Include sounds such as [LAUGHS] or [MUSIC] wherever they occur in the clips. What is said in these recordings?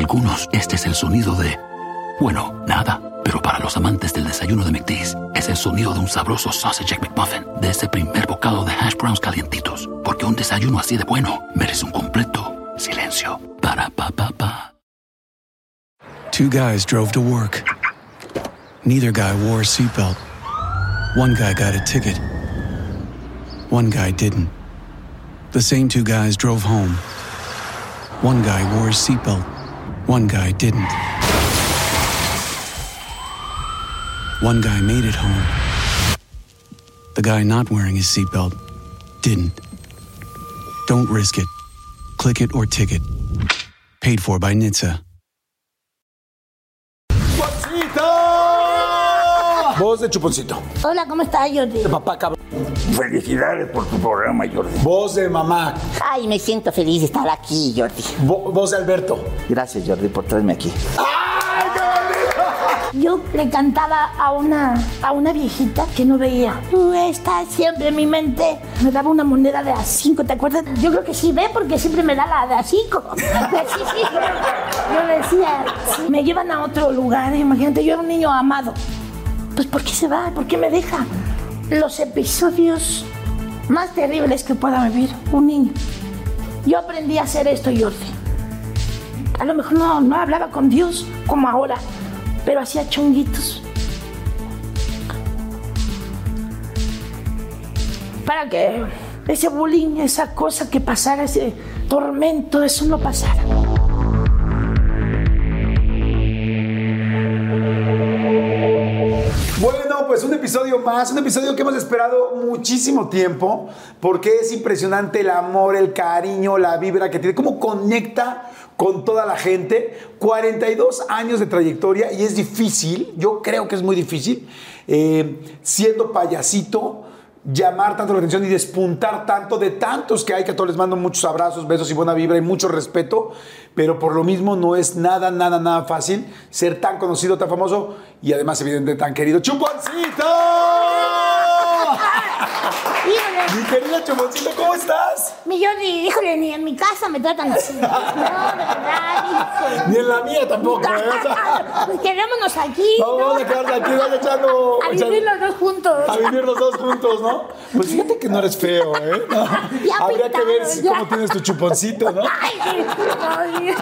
algunos, este es el sonido de... Bueno, nada. Pero para los amantes del desayuno de McDee's, es el sonido de un sabroso sausage McMuffin, de ese primer bocado de hash browns calientitos. Porque un desayuno así de bueno merece un completo silencio. Para pa pa pa. Two guys drove to work. Neither guy wore a seatbelt. One guy got a ticket. One guy didn't. The same two guys drove home. One guy wore his seatbelt. One guy didn't. One guy made it home. The guy not wearing his seatbelt didn't. Don't risk it. Click it or ticket. Paid for by NHTSA. Voz de Chuponcito. Hola, ¿cómo estás, Jordi? De papá cabrón. Felicidades por tu programa, Jordi. Voz de mamá. Ay, me siento feliz de estar aquí, Jordi. Vo- voz de Alberto. Gracias, Jordi, por traerme aquí. Yo le cantaba a una, a una viejita que no veía. Tú estás siempre en mi mente. Me daba una moneda de a cinco, ¿te acuerdas? Yo creo que sí ve porque siempre me da la de a cinco. [LAUGHS] Sí, sí. Yo decía, me llevan a otro lugar. Imagínate, yo era un niño amado. Pues ¿por qué se va? ¿Por qué me deja? Los episodios más terribles que pueda vivir un niño. Yo aprendí a hacer esto, Jordi. A lo mejor no, no hablaba con Dios como ahora, pero hacía chonguitos. Para que ese bullying, esa cosa que pasara, ese tormento, eso no pasara. Pues un episodio más, un episodio que hemos esperado muchísimo tiempo, porque es impresionante el amor, el cariño, la vibra que tiene, cómo conecta con toda la gente. 42 años de trayectoria y es difícil, yo creo que es muy difícil, eh, siendo payasito, llamar tanto la atención y despuntar tanto de tantos que hay, que a todos les mando muchos abrazos, besos y buena vibra y mucho respeto, pero por lo mismo no es nada, nada, nada fácil ser tan conocido, tan famoso y además evidentemente tan querido. ¡Chuponcito! Querido Chuponcito, ¿cómo estás? mi Jordi, híjole, ni en mi casa me tratan así. No, de verdad. Ni en la mía tampoco, ¿eh? O sea, Pues quedémonos aquí. No, ¿no? vamos a quedarnos aquí, vamos echando... A vivir los dos juntos. A vivir los dos juntos, ¿no? Pues fíjate que no eres feo, ¿eh? No. Habría que ver si- cómo tienes tu chuponcito, ¿no? Ay.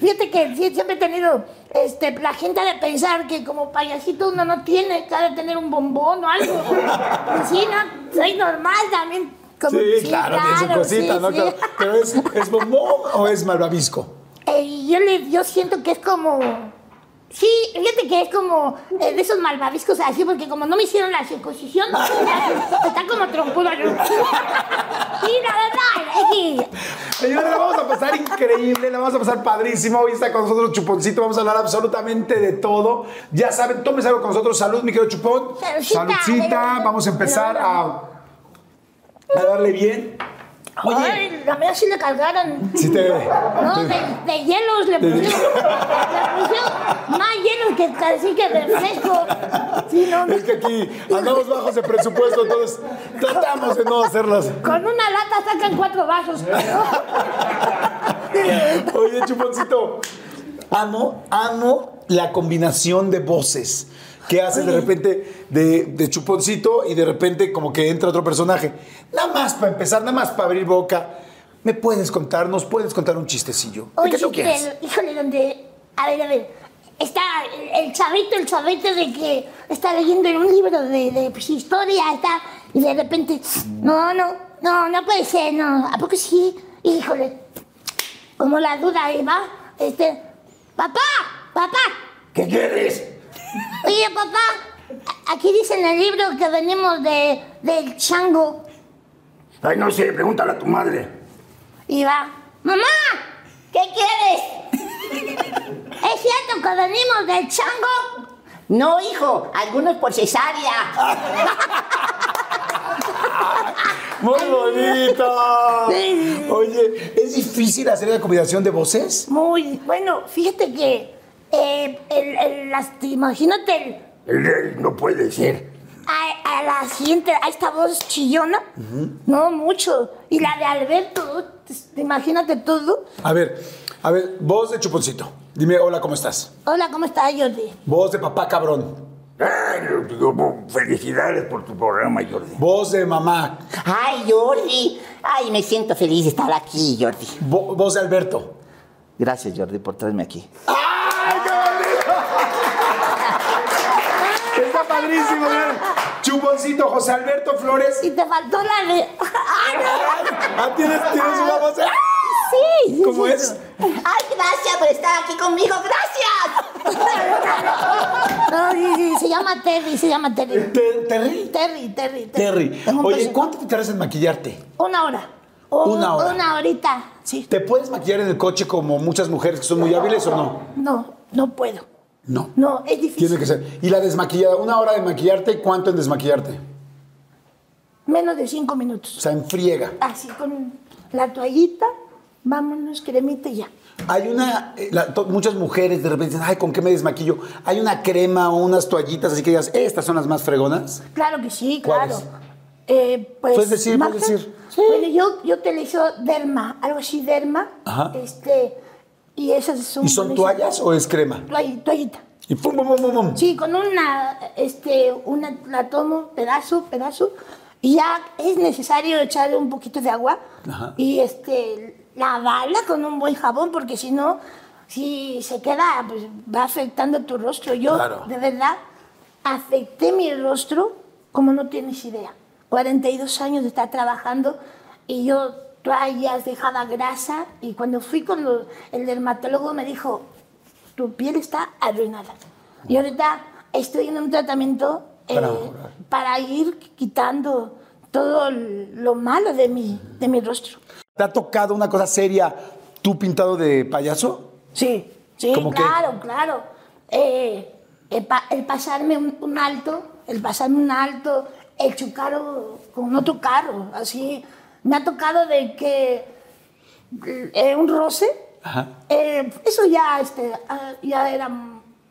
Fíjate que siempre he tenido este, la gente de pensar que como payasito uno no tiene que ha de tener un bombón o algo. Pues sí, no, soy normal también. Como, Sí, claro, tiene su cosita, sí, ¿no? sí. Claro. Pero es, ¿es bombón o es malvavisco? Eh, yo, le, yo siento que es como... Sí, fíjate que es como eh, de esos malvaviscos así, porque como no me hicieron la circuncisión, está como trompudo. Sí, la verdad. Señores, la vamos a pasar increíble, la vamos a pasar padrísimo. Hoy está con nosotros Chuponcito, vamos a hablar absolutamente de todo. Ya saben, tómese algo con nosotros. Salud, mi querido Chupón. Saludcita. Saludcita. Vamos a empezar a, a darle bien. Oye, Ay, la mía sí le cargaron. si te... No, de, de hielos le pusieron. Le pusieron más hielos que casi que refresco. Sí, no. Es que aquí andamos bajos de presupuesto, entonces tratamos de no hacerlas. Con una lata sacan cuatro vasos. Oye, Chuponcito, amo, amo la combinación de voces que haces de repente de, de Chuponcito y de repente como que entra otro personaje. Nada más para empezar, nada más para abrir boca. ¿Me puedes contar, nos puedes contar un chistecillo? ¿De Oye, qué tú híjole, donde. A ver, a ver. Está el, chavito, el chavito de que está leyendo un libro de, de pues, historia, está. Y de repente. No, no, no, no puede ser, no. ¿A poco sí? Híjole. Como la duda ahí va. Este. ¡Papá! ¡Papá! ¿Qué quieres? Oye, papá, aquí dice en el libro que venimos de, del chango. Ay, no sé, pregúntale a tu madre. Y va, mamá, ¿qué quieres? ¿Es cierto que venimos del chango? No, hijo, algunos por cesárea. [LAUGHS] ¡Muy bonito! Oye, ¿es difícil hacer la combinación de voces? Muy, bueno, fíjate que, eh, el, el- las- imagínate el- no puede ser. a, a la siguiente, a esta voz chillona, no mucho, y la de Alberto, te- imagínate todo. A ver, A ver, voz de chuponcito. Dime, hola, ¿cómo estás? Hola, ¿cómo estás, Jordi? Voz de papá cabrón. Ay, digo, felicidades por tu programa, Jordi. Voz de mamá. Ay, Jordi. Ay, me siento feliz de estar aquí, Jordi. Vo- voz de Alberto. Gracias, Jordi, por traerme aquí. ¡Ay, miren. Chuponcito, José Alberto Flores. Y te faltó la de... Ah, tienes, tienes una voz. de- Sí, sí, ¿Cómo sí. es? Ay, gracias por estar aquí conmigo. Gracias. No, sí, sí, se llama Terry, se llama Terry. Te- Terry. Terry, Terry, Terry. Oye. ¿cuánto te tardas en maquillarte? Una hora. Un- Una hora. Una horita, sí. ¿Te puedes maquillar en el coche como muchas mujeres que son muy hábiles o no? No, no puedo. No. No, es difícil. Tiene que ser. ¿Y la desmaquillada? ¿Una hora de maquillarte cuánto en desmaquillarte? Menos de cinco minutos. O sea, en friega. Así con la toallita, vámonos, cremita y ya. Hay una, eh, la- to- muchas mujeres de repente dicen, ay, ¿con qué me desmaquillo? Hay una crema o unas toallitas, así que digas, estas son las más fregonas. Claro que sí, claro. Eh, pues, Puedes decir, puedes decir. Bueno, yo, yo te derma, algo así derma. Ajá. Este, y esas son. ¿Y son toallas o es crema? Toall- Toallita. Y pum, pum, pum, pum, pum. Sí, con una, este, una, la tomo pedazo, pedazo, y ya es necesario echarle un poquito de agua Ajá. y este, lavarla con un buen jabón, porque si no, si se queda, pues va afectando tu rostro. Yo, Claro. de verdad, afecté mi rostro como no tienes idea. 42 años de estar trabajando y yo toallas, dejaba grasa, y cuando fui con los- el dermatólogo me dijo, tu piel está arruinada. Y ahorita estoy en un tratamiento eh, Para para, ir quitando todo lo malo de mi, de mi rostro. ¿Te ha tocado una cosa seria tú pintado de payaso? Sí, sí, ¿Cómo qué? claro, claro. Eh, el, pa- el pasarme un, un alto, el pasarme un alto, el chocar con otro carro, así. Me ha tocado de que eh, un roce, Ajá. eh, eso ya, este, ah, ya era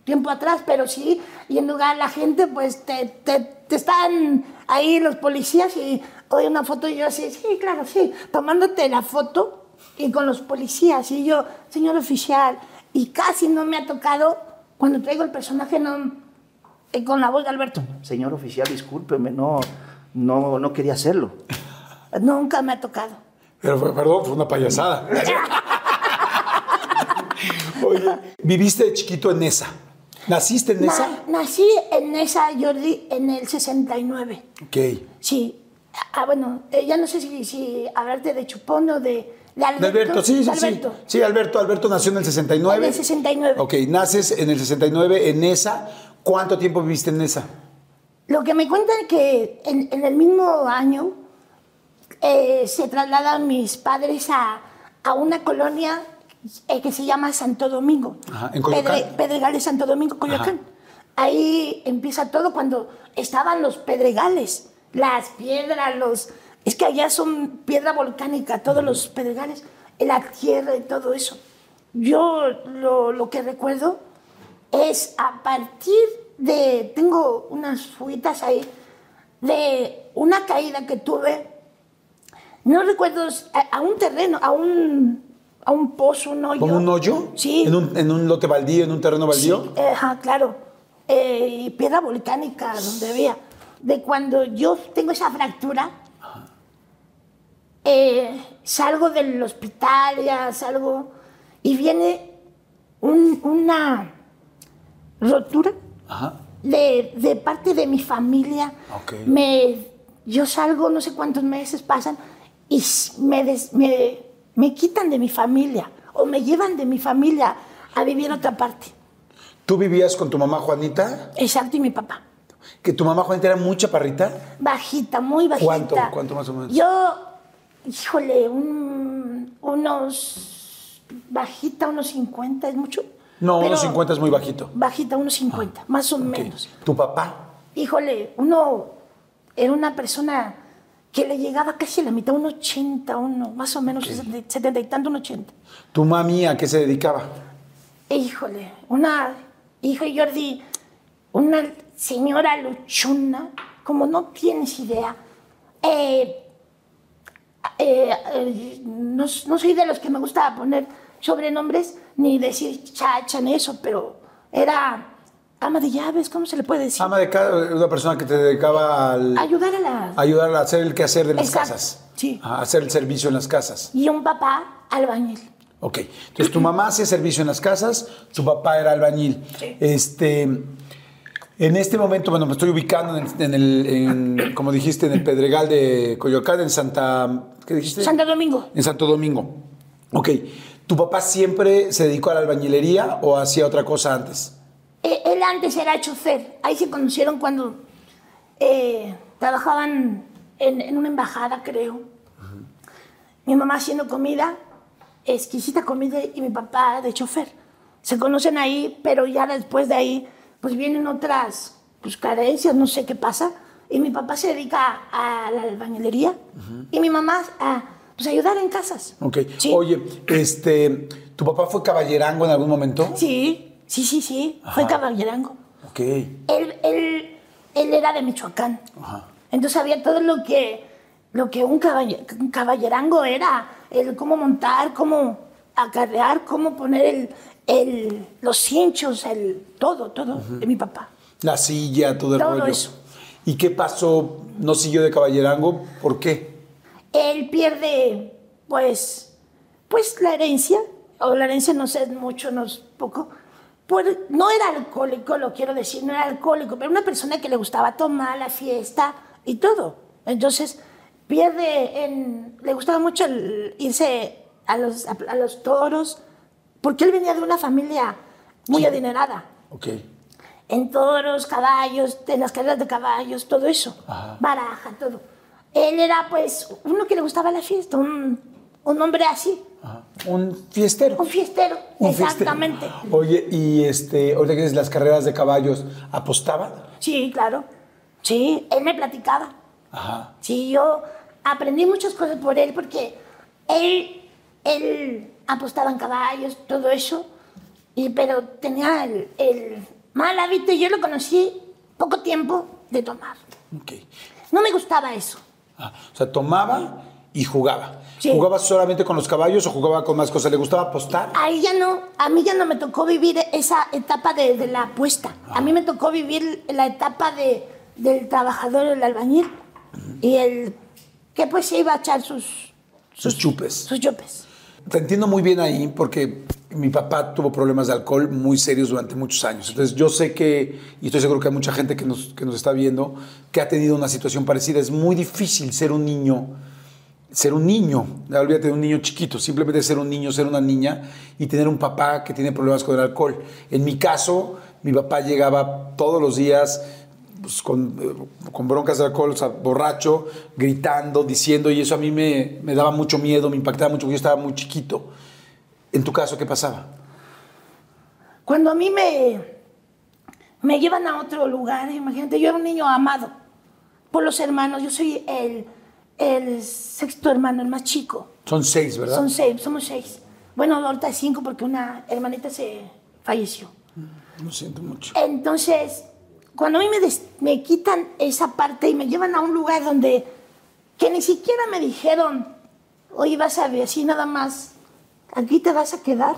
tiempo atrás, pero sí, y en lugar la gente, pues te, te, te están ahí los policías y oye una foto y yo así, sí, claro, sí, tomándote la foto y con los policías y yo, señor oficial, y casi no me ha tocado cuando traigo el personaje no, eh, con la voz de Alberto. Señor oficial, discúlpeme, no, no, no quería hacerlo. Nunca me ha tocado. Pero fue- perdón, fue una payasada. Oye, viviste de chiquito en Nesa. ¿Naciste en Nesa? Na- nací en esa, Jordi, en el 69. Ok. Sí. Ah, bueno, eh, ya no sé si, si hablarte de Chupón o de, de Alberto. De Alberto, sí, sí, Alberto. sí. Sí, Alberto. Alberto nació en el 69. En el 69. Ok, naces en el 69 en Nesa. ¿Cuánto tiempo viviste en Nesa? Lo que me cuentan es que en, en el mismo año eh, se trasladan mis padres a, a una colonia eh, que se llama Santo Domingo. Ajá, ¿en Coyoacán? Pedregales Santo Domingo, Coyoacán. Ahí empieza todo cuando estaban los pedregales, las piedras, los... Es que allá son piedra volcánica, todos los pedregales, la tierra y todo eso. Yo lo, lo que recuerdo es a partir de, tengo unas fuitas ahí, de una caída que tuve, no recuerdo, a, a un terreno, a un, a un pozo, un hoyo. ¿Como un hoyo? Sí. ¿En un, en un lote baldío, en un terreno baldío? Sí, ajá, claro. Eh, piedra volcánica, donde había. De cuando yo tengo esa fractura, eh, salgo del hospital, ya salgo, y viene un- una rotura Ajá. de, de parte de mi familia. Ok. Me, yo salgo, no sé cuántos meses pasan, y me, des- me, me quitan de mi familia, o me llevan de mi familia a vivir otra parte. ¿Tú vivías con tu mamá Juanita? Exacto, y mi papá. ¿Que tu mamá Juanita era muy chaparrita? Bajita, muy bajita. ¿Cuánto? ¿Cuánto más o menos? Yo, híjole, un- unos. Bajita, unos 50, ¿es mucho? No, Pero unos 50 es muy bajito. Bajita, unos 50, más o menos. ¿Tu papá? Híjole, uno era una persona que le llegaba casi a la mitad, un 80, uno, más o menos, 70 70 y tanto, un 80. ¿Tu mami a qué se dedicaba? Híjole, una, hijo Jordi, una señora luchona, como no tienes idea. Eh, eh, eh, no, no soy de los que me gusta poner sobrenombres ni decir chacha ni eso, pero era ama de llaves, ¿cómo se le puede decir? Ama de casa, una persona que te dedicaba al, Ayudar a la... ayudar a hacer el quehacer de las Exacto, casas. sí. A hacer el servicio en las casas. Y un papá albañil. Ok. Entonces tu mamá hacía servicio en las casas, tu papá era albañil. Sí. Este, en este momento, bueno, me estoy ubicando en, el- en el, en, como dijiste, en el Pedregal de Coyoacán, en Santa, ¿qué dijiste? Santo Domingo. En Santo Domingo. Ok. ¿Tu papá siempre se dedicó a la albañilería o hacía otra cosa antes? Eh, Él antes era chofer. Ahí se conocieron cuando eh, trabajaban en, en una embajada, creo. Mi mamá haciendo comida, exquisita comida, y mi papá de chofer. Se conocen ahí, pero ya después de ahí, pues vienen otras pues, carencias, no sé qué pasa. Y mi papá se dedica a la albañilería y mi mamá a pues, ayudar en casas. Ok. Sí. Oye, este, ¿tu papá fue caballerango en algún momento? Sí, sí, sí, sí. Fue caballerango. Ok. él, él, él era de Michoacán. Entonces sabía todo lo que, lo que un caballerango era, el cómo montar, cómo acarrear, cómo poner el, el- los cinchos, el, todo, todo, de mi papá. La silla, todo el Todo rollo. eso. ¿Y qué pasó? ¿No siguió de caballerango? ¿Por qué? Él pierde, pues, pues la herencia, o la herencia no sé mucho, no es poco. Por- no era alcohólico, lo quiero decir, no era alcohólico, pero una persona que le gustaba tomar la fiesta y todo. Entonces, pierde en. Le gustaba mucho el irse a los, a, a los toros, porque él venía de una familia muy adinerada Ok. en toros, caballos, en las carreras de caballos, todo eso, baraja, todo. Él era pues uno que le gustaba la fiesta, un, un hombre así, Ajá. Un fiestero. un fiestero, Un fiestero. exactamente. Oye, y este, ahorita que dices las carreras de caballos, ¿apostaban? Sí, claro, sí, él me platicaba. Ajá. Sí, yo aprendí muchas cosas por él porque él, él apostaba en caballos, todo eso, y, pero tenía el, el mal hábito, y yo lo conocí poco tiempo de tomar. No me gustaba eso. Ah, o sea, tomaba y jugaba. Sí. ¿Jugaba solamente con los caballos o jugaba con más cosas? ¿Le gustaba apostar? A ella no, a mí ya no me tocó vivir esa etapa de, de la apuesta. A mí me tocó vivir la etapa de, del trabajador, el albañil, y el que pues se iba a echar sus, Sus chupes. sus chupes. Te entiendo muy bien ahí porque mi papá tuvo problemas de alcohol muy serios durante muchos años. Entonces yo sé que, y estoy seguro que hay mucha gente que nos, que nos está viendo, que ha tenido una situación parecida. Es muy difícil ser un niño, ser un niño, olvídate de un niño chiquito, simplemente ser un niño, ser una niña y tener un papá que tiene problemas con el alcohol. En mi caso, mi papá llegaba todos los días pues, con, eh, con broncas de alcohol, o sea, borracho, gritando, diciendo, y eso a mí me, me daba mucho miedo, me impactaba mucho, porque yo estaba muy chiquito. En tu caso, ¿qué pasaba? Cuando a mí me, me llevan a otro lugar, imagínate, yo era un niño amado por los hermanos, yo soy el, el sexto hermano, el más chico. Son seis, ¿verdad? Son seis, somos seis. Bueno, ahorita cinco porque una hermanita se falleció. Lo siento mucho. Entonces, cuando a mí me, des- me quitan esa parte y me llevan a un lugar donde que ni siquiera me dijeron, oye, vas a ver así nada más, aquí te vas a quedar.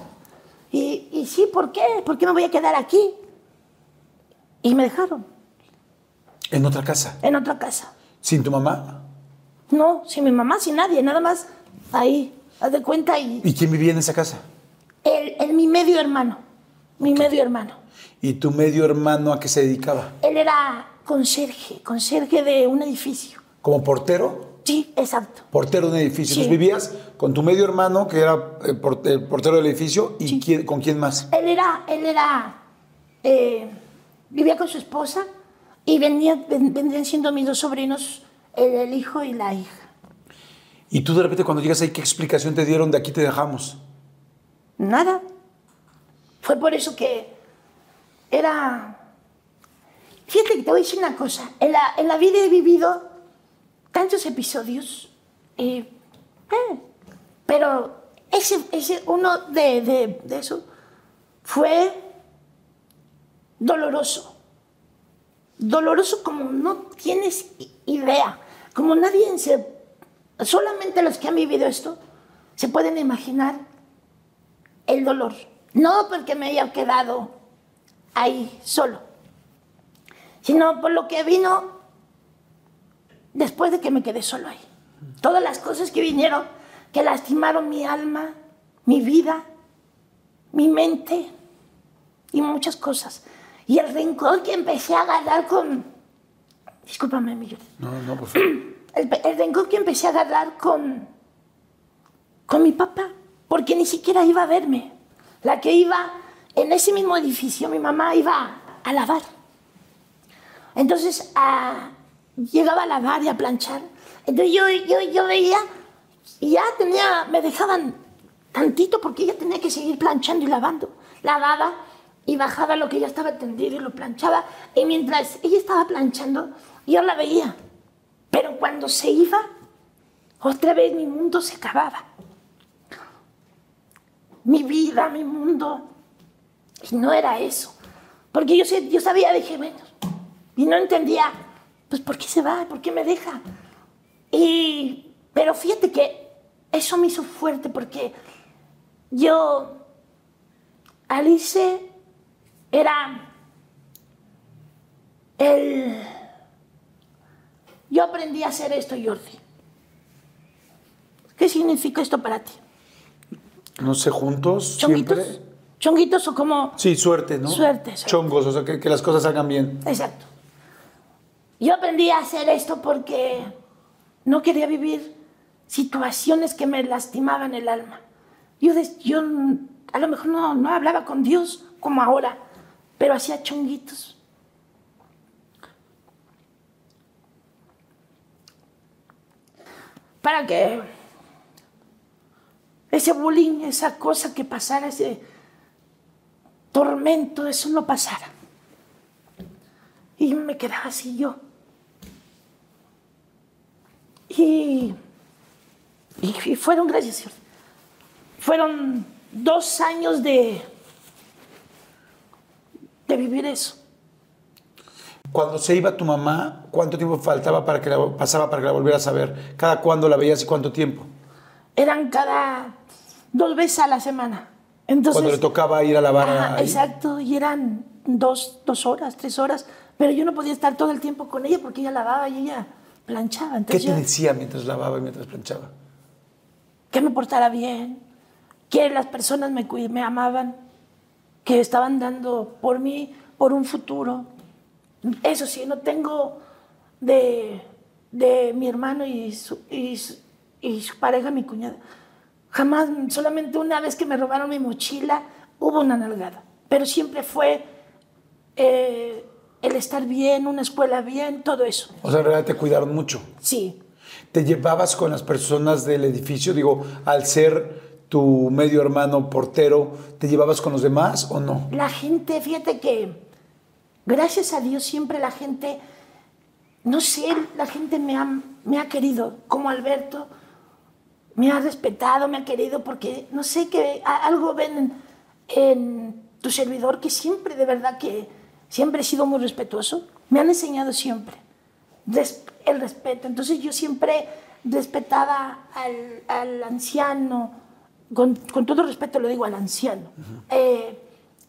Y, y sí, ¿por qué? ¿Por qué me voy a quedar aquí? Y me dejaron En otra casa. en otra casa. ¿Sin tu mamá? No, sin mi mamá, sin nadie, nada más ahí, haz de cuenta y ¿Y quién vivía en esa casa? el, el- mi medio hermano, mi medio hermano. ¿Y tu medio hermano a qué se dedicaba? Él era conserje, conserje de un edificio. ¿Como portero? Sí, exacto. Portero de un edificio. Sí. Entonces vivías con tu medio hermano, que era eh, el portero del edificio, ¿y quién- con quién más? Él era, él era, eh, vivía con su esposa y venía, ven- vendrían siendo mis dos sobrinos, el, el hijo y la hija. Y tú de repente cuando llegas ahí, ¿qué explicación te dieron de aquí te dejamos? Nada. Fue por eso que era... Fíjate que te voy a decir una cosa. En la, en la vida he vivido tantos episodios, y, eh, pero ese, ese uno de, de, de eso fue doloroso. Doloroso como no tienes idea. Como nadie se... Solamente los que han vivido esto se pueden imaginar el dolor. No porque me haya quedado ahí solo, sino por lo que vino después de que me quedé solo ahí. Todas las cosas que vinieron, que lastimaron mi alma, mi vida, mi mente y muchas cosas. Y el rencor que empecé a agarrar con... Discúlpame, mi. No, no, por favor. [CLEARS THROAT] El, el rencor que empecé a agarrar con... con mi papá, porque ni siquiera iba a verme. La que iba en ese mismo edificio, mi mamá iba a lavar. Entonces, a- llegaba a lavar y a planchar. Entonces yo, yo, yo veía y ya tenía, me dejaban tantito porque ella tenía que seguir planchando y lavando. Lavaba y bajaba lo que ya estaba tendido y lo planchaba. Y mientras ella estaba planchando, yo la veía. Pero cuando se iba, otra vez mi mundo se acababa. Mi vida, mi mundo. Y no era eso. Porque yo, yo sabía, dije, bueno, y no entendía, pues, ¿por qué se va? ¿Por qué me deja? Y, pero fíjate que eso me hizo fuerte porque yo, Alice, era el... Yo aprendí a hacer esto, Jordi. ¿Qué significa esto para ti? No sé, juntos, ¿Chonguitos? siempre. ¿Chonguitos o como...? Sí, suerte, ¿no? Suerte, suerte. Chongos, o sea, que, que las cosas salgan bien. Exacto. Yo aprendí a hacer esto porque no quería vivir situaciones que me lastimaban el alma. Yo, yo a lo mejor no, no hablaba con Dios como ahora, pero hacía chonguitos. Para que ese bullying, esa cosa que pasara, ese tormento, eso no pasara. Y me quedaba así yo. Y, y, fueron, gracias fueron dos años de, de vivir eso. Cuando se iba tu mamá, ¿cuánto tiempo faltaba para que la, pasaba para que la volvieras a ver? ¿Cada cuándo la veías y cuánto tiempo? Eran cada dos veces a la semana. Entonces, Cuando le tocaba ir a lavar Ajá, ahí. exacto, y eran dos, dos horas, tres horas, pero yo no podía estar todo el tiempo con ella porque ella lavaba y ella planchaba. ¿Qué Entonces te yo- decía mientras lavaba y mientras planchaba? que me portara bien, que las personas me, me amaban, que estaban dando por mí, por un futuro. Eso sí, no tengo de, de mi hermano y su, y, su, y su pareja, mi cuñada. Jamás, solamente una vez que me robaron mi mochila, hubo una nalgada. Pero siempre fue eh, el estar bien, una escuela bien, todo eso. O sea, en realidad te cuidaron mucho. Sí, ¿Te llevabas con las personas del edificio? Digo, al ser tu medio hermano portero, ¿te llevabas con los demás o no? La gente, fíjate que, gracias a Dios, siempre la gente, no sé, la gente me ha, me ha querido, como Alberto, me ha respetado, me ha querido, porque no sé, que algo ven en, tu servidor que siempre, de verdad, que siempre he sido muy respetuoso. Me han enseñado siempre el respeto. Entonces yo siempre respetaba al, al anciano, con, con todo respeto lo digo al anciano, eh,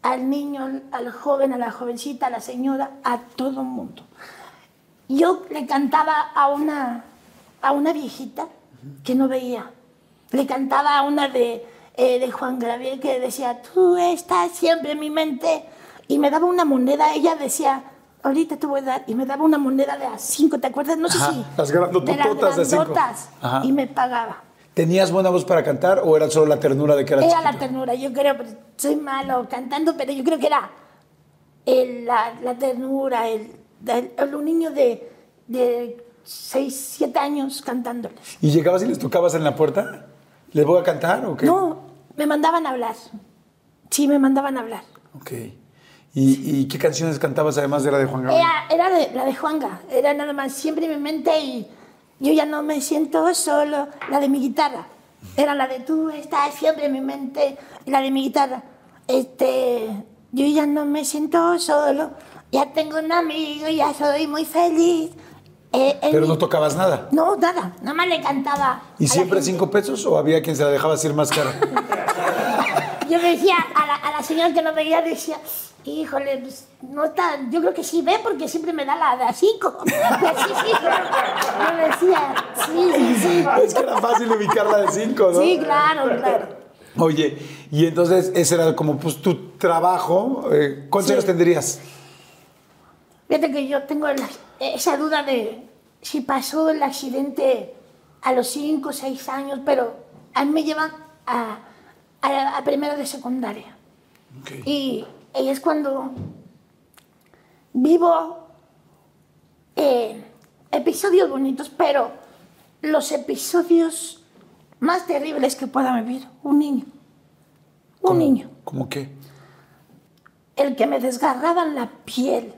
al niño, al, joven, a la jovencita, a la señora, a todo el mundo. Yo le cantaba a una, a una viejita que no veía. Le cantaba a una de, eh, de Juan Gabriel que decía, tú estás siempre en mi mente. Y me daba una moneda, ella decía, ahorita te voy a dar. Y me daba una moneda de a cinco, ¿te acuerdas? No sé Ajá, si. las grandotototas de cinco. grandotas. Ajá. Y me pagaba. ¿Tenías buena voz para cantar o era solo la ternura de que eras Era chiquito? la ternura, yo creo, pero soy malo cantando, pero yo creo que era el- la, la ternura, el, un niño de, de 6, 7 años cantándoles. ¿Y llegabas y les tocabas en la puerta? ¿Les voy a cantar o qué? No, me mandaban a hablar. Sí, me mandaban a hablar. Ok. ¿Y, y qué canciones cantabas además de la de Juan Gabriel? Era, era de, la de Juanga, era nada más siempre en mi mente y yo ya no me siento solo. La de mi guitarra, era la de tú estás siempre en mi mente, la de mi guitarra. Este, yo ya no me siento solo, ya tengo un amigo, ya soy muy feliz. Eh, Pero mi- no tocabas nada. No, nada, nada más le cantaba. ¿Y siempre cinco pesos o había quien se la dejaba decir más cara? [LAUGHS] yo me decía, a la, a la señora que no veía, decía, híjole, pues, no está, yo creo que sí ve porque siempre me da la de a cinco. [LAUGHS] Sí, sí, yo decía, sí, sí, sí. [LAUGHS] Es que era fácil ubicarla de cinco, ¿no? Sí, claro, claro. Oye, y entonces ese era como pues tu trabajo. eh, ¿Cuántos Sí. años tendrías? Fíjate que yo tengo la- esa duda de si pasó el accidente a los 5 o 6 años, pero a mí me llevan a, a, a primero de secundaria. Y, y es cuando vivo eh, episodios bonitos, pero los episodios más terribles que pueda vivir un niño. Un niño. ¿Cómo qué? El que me desgarraban la piel.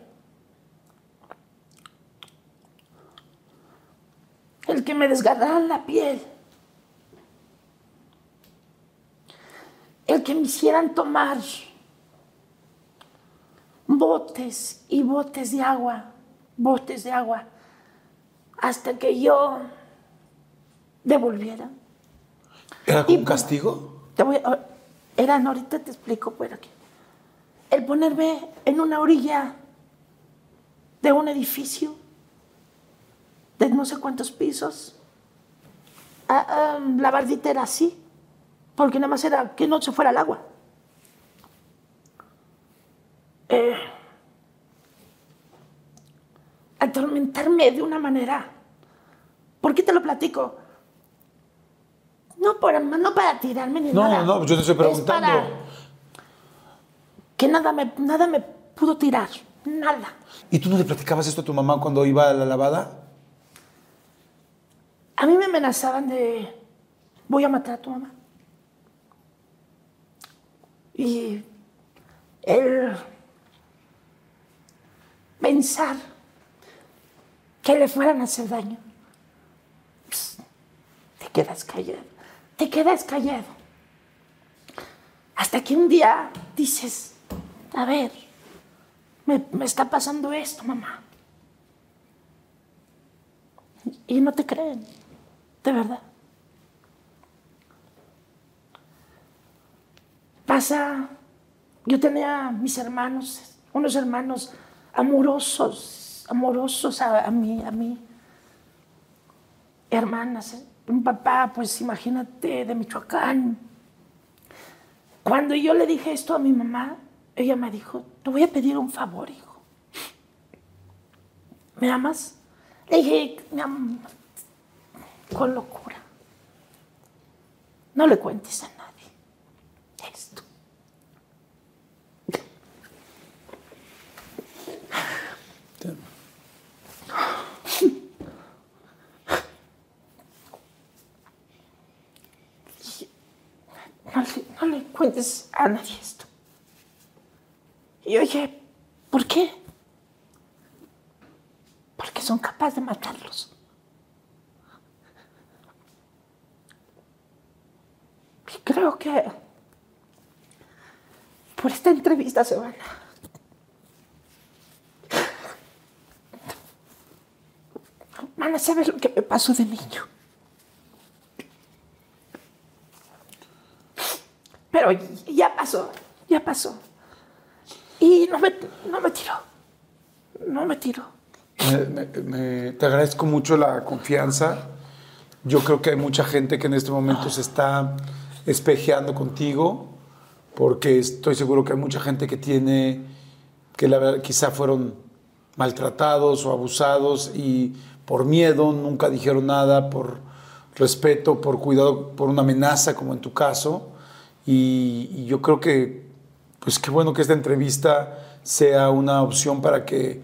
El que me desgarraban la piel. El que me hicieran tomar botes y botes de agua, botes de agua, hasta que yo devolviera. ¿Era como un castigo? Te voy a- eran, ahorita te explico por aquí. El ponerme en una orilla de un edificio de no sé cuántos pisos. Ah, ah, la bardita era así, porque nada más era que no se fuera el agua. Eh, atormentarme de una manera. ¿Por qué te lo platico? No para, no para tirarme ni No, nada. no, yo te estoy Es preguntando. para que nada me, nada me pudo tirar. Nada. ¿Y tú no le platicabas esto a tu mamá cuando iba a la lavada? A mí me amenazaban de voy a matar a tu mamá. Y el pensar que le fueran a hacer daño, te quedas callado, te quedas callado. Hasta que un día dices, a ver, me, me está pasando esto, mamá. Y no te creen, de verdad. Pasa, yo tenía mis hermanos, unos hermanos amorosos, amorosos a, a mí, a mí. Hermanas, ¿eh? un papá, pues imagínate, de Michoacán. Cuando yo le dije esto a mi mamá, ella me dijo, te voy a pedir un favor, hijo. ¿Me amas? Le dije, mi amor, con locura. No le cuentes a nadie esto. No le, cuentes a nadie esto. Y oye, ¿por qué? Porque son capaces de matarlos. Y creo que por esta entrevista se van a... Van a saber lo que me pasó de niño. Pero ya pasó, ya pasó. Y no me, no me tiró. No me tiró. Me- me- me- te agradezco mucho la confianza. Yo creo que hay mucha gente que en este momento se está espejeando contigo, porque estoy seguro que hay mucha gente que tiene, que la verdad quizá fueron maltratados o abusados y por miedo nunca dijeron nada, por respeto, por cuidado, por una amenaza como en tu caso. Y, y yo creo que, pues qué bueno que esta entrevista sea una opción para que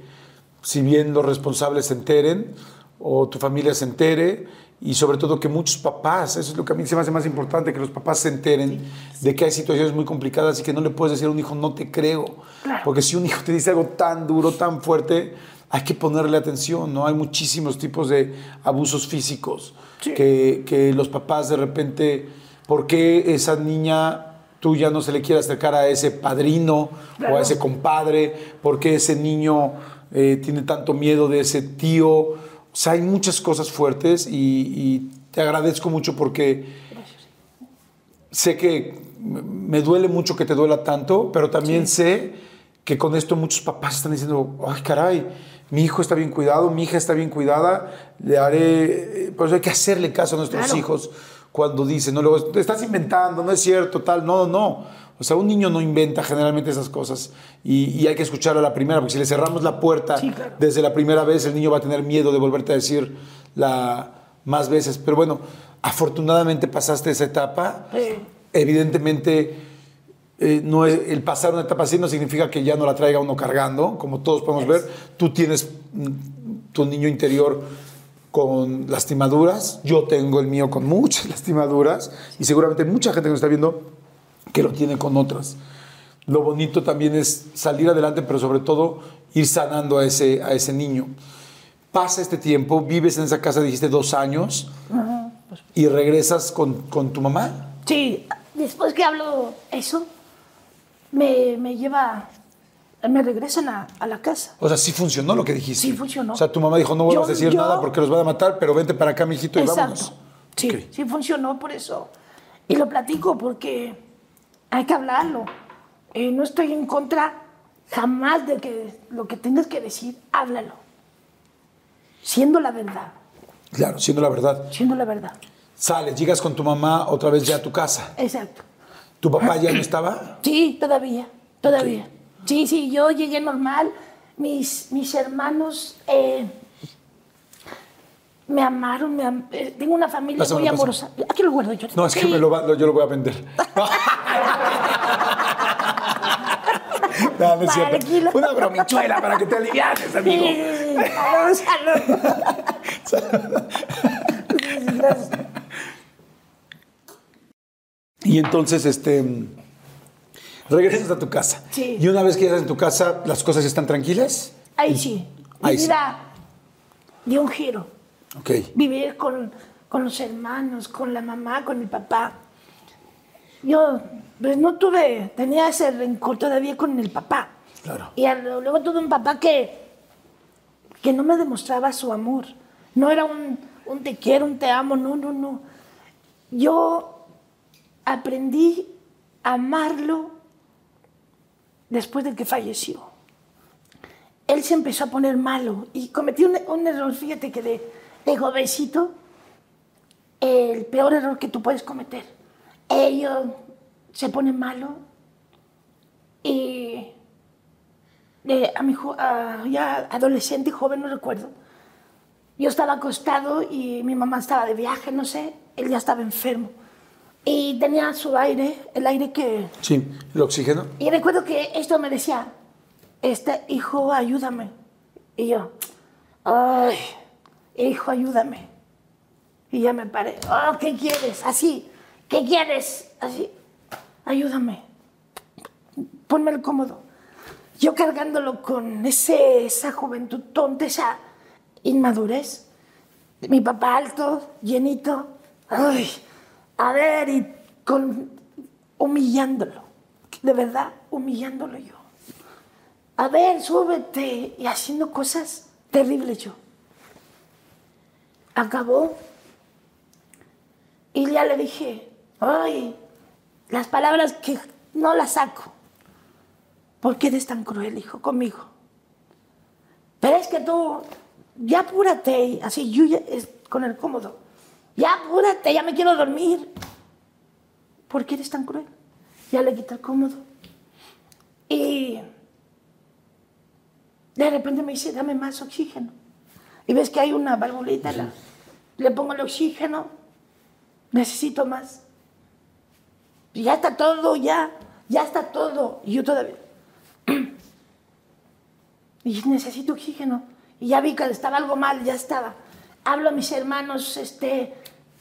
si bien los responsables se enteren o tu familia se entere y sobre todo que muchos papás, eso es lo que a mí se me hace más importante, que los papás se enteren de que hay situaciones muy complicadas y que no le puedes decir a un hijo no te creo, Claro. porque si un hijo te dice algo tan duro, tan fuerte, hay que ponerle atención, ¿no? Hay muchísimos tipos de abusos físicos que, que los papás de repente, ¿por qué esa niña tuya no se le quiere acercar a ese padrino o a ese compadre? ¿Por qué ese niño eh, tiene tanto miedo de ese tío? O sea, hay muchas cosas fuertes y, y te agradezco mucho porque sé que me- duele mucho que te duela tanto, pero también sé que con esto muchos papás están diciendo, ay caray, mi hijo está bien cuidado, mi hija está bien cuidada, le haré, eh, por eso hay que hacerle caso a nuestros Claro. hijos cuando dicen, no, luego, te estás inventando, no es cierto, tal, no, no. O sea, un niño no inventa generalmente esas cosas y, y hay que escuchar a la primera, porque si le cerramos la puerta Sí, claro. desde la primera vez, el niño va a tener miedo de volverte a decir la más veces. Pero bueno, afortunadamente pasaste esa etapa. Sí. Evidentemente, eh, no es, el pasar una etapa así no significa que ya no la traiga uno cargando, como todos podemos ver. Tú tienes mm, tu niño interior con lastimaduras, yo tengo el mío con muchas [LAUGHS] lastimaduras y seguramente mucha gente que nos está viendo que lo tiene con otras. Lo bonito también es salir adelante, pero sobre todo ir sanando a ese, a ese niño. Pasa este tiempo, vives en esa casa, dijiste dos años, y regresas con, con tu mamá. Sí, después que hablo eso, me, me lleva, me regresan a, a la casa. O sea, sí funcionó lo que dijiste. Sí funcionó. O sea, tu mamá dijo, no vuelvas Yo- a decir yo- nada porque los van a matar, pero vente para acá, mijito, y vámonos. Exacto. Sí, Ok. sí funcionó por eso. Y lo platico porque hay que hablarlo. Eh, no estoy en contra jamás de que lo que tengas que decir, háblalo. Siendo la verdad, Claro, siendo la verdad. siendo la verdad. Sales, llegas con tu mamá otra vez ya a tu casa. Exacto. ¿Tu papá ya no estaba? Sí, todavía, todavía. Sí, sí, yo llegué normal. Mis, mis hermanos eh, me amaron, me am- eh, tengo una familia Pásame, muy pásame. amorosa. Aquí lo guardo yo. No, es que me lo va- yo lo voy a vender. [LAUGHS] no, no es cierto. Tranquilo. Una bromichuela para que te alivianes, amigo. Salud, salud. [LAUGHS] Y entonces, este, regresas a tu casa. Sí. Y una vez que llegas en tu casa, ¿las cosas están tranquilas? Ahí sí. Mi Ahí sí. vida dio un giro. Ok. Vivir con, con los hermanos, con la mamá, con el papá. Yo pues, no tuve, tenía ese rencor todavía con el papá. Claro. Y luego tuve un papá que, que no me demostraba su amor. No era un, un te quiero, un te amo, no, no, no. Yo aprendí a amarlo después de que falleció. Él se empezó a poner malo y cometí un, error, fíjate que de, de jovencito, el peor error que tú puedes cometer. Ellos se pone malo y de- a mi ya adolescente, joven, no recuerdo. Yo estaba acostado y mi mamá estaba de viaje, no sé, él ya estaba enfermo. Y tenía su aire, el aire que... Sí, el oxígeno. Y recuerdo que esto me decía, este hijo, ayúdame. Y yo, ay, hijo, ayúdame. Y ya me paré, oh, ¿qué quieres? Así, ¿qué quieres? Así, ayúdame. Pónmelo cómodo. Yo cargándolo con ese, esa juventud tonta, esa inmadurez. Mi papá alto, llenito. Ay, a ver, y humillándolo. De verdad, humillándolo yo. A ver, súbete. Y haciendo cosas terribles yo. Acabó. Y ya le dije, ay, las palabras que no las saco. ¿Por qué eres tan cruel, hijo, conmigo? Pero es que tú, ya apúrate, así yo ya- con el cómodo. Ya apúrate, ya me quiero dormir. ¿Por qué eres tan cruel? Ya le quité el cómodo. Y de repente me dice, dame más oxígeno. Y ves que hay una valvulita, la- le pongo el oxígeno, necesito más. Y ya está todo, ya, ya está todo. Y yo todavía. [CLEARS THROAT] Y necesito oxígeno. Y ya vi que estaba algo mal, ya estaba. Hablo a mis hermanos, este,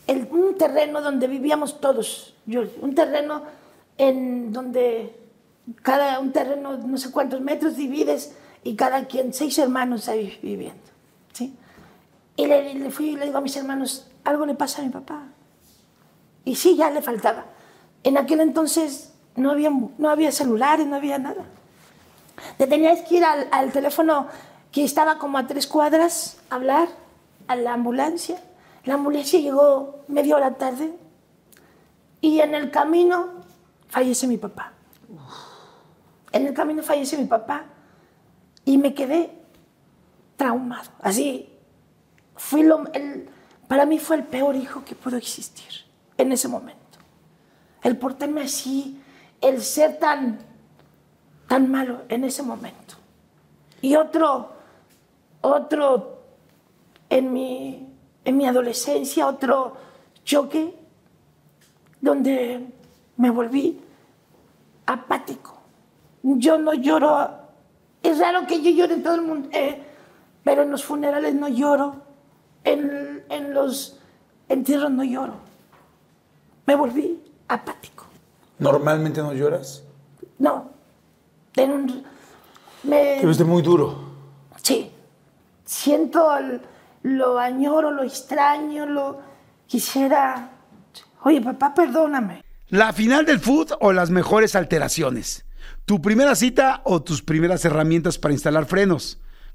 un terreno donde vivíamos todos, un terreno en donde cada un terreno, no sé cuántos metros divides y cada quien, seis hermanos ahí viviendo. ¿sí? Y le, le fui y le digo a mis hermanos, algo le pasa a mi papá. Y sí, ya le faltaba. En aquel entonces no había, no había celulares, no había nada. Te tenías que ir al, al teléfono que estaba como a tres cuadras hablar a la ambulancia. La ambulancia llegó media hora tarde y en el camino fallece mi papá. En el camino fallece mi papá y me quedé traumado. Así, fui lo, el, para mí fue el peor hijo que pudo existir en ese momento. El portarme así, el ser tan, tan malo en ese momento. Y otro, otro en mi, en mi adolescencia, otro choque donde me volví apático. Yo no lloro, es raro que yo llore en todo el mundo, eh, pero en los funerales no lloro, en, en los entierros no lloro. Me volví apático. ¿Normalmente no lloras? No. En un- me- Te viste muy duro. Sí. Siento el- lo añoro, lo extraño, lo quisiera. Oye, papá, perdóname. ¿La final del food o las mejores alteraciones? ¿Tu primera cita o tus primeras herramientas para instalar frenos?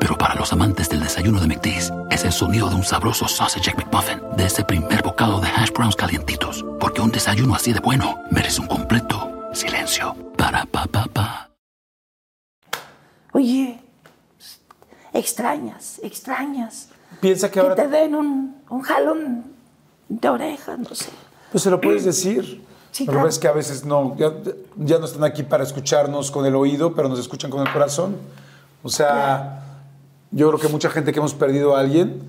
Pero para los amantes del desayuno de McDee's, es el sonido de un sabroso sausage McMuffin, de ese primer bocado de hash browns calientitos. Porque un desayuno así de bueno merece un completo silencio. Para pa pa pa. Oye, extrañas, extrañas. Piensa que Que ahora te den un, un jalón de oreja, no sé. Pues se lo puedes decir. [CLEARS THROAT] Sí, claro. pasa es que a veces no, ya, ya no están aquí para escucharnos con el oído, pero nos escuchan con el corazón. O sea, yo creo que mucha gente que hemos perdido a alguien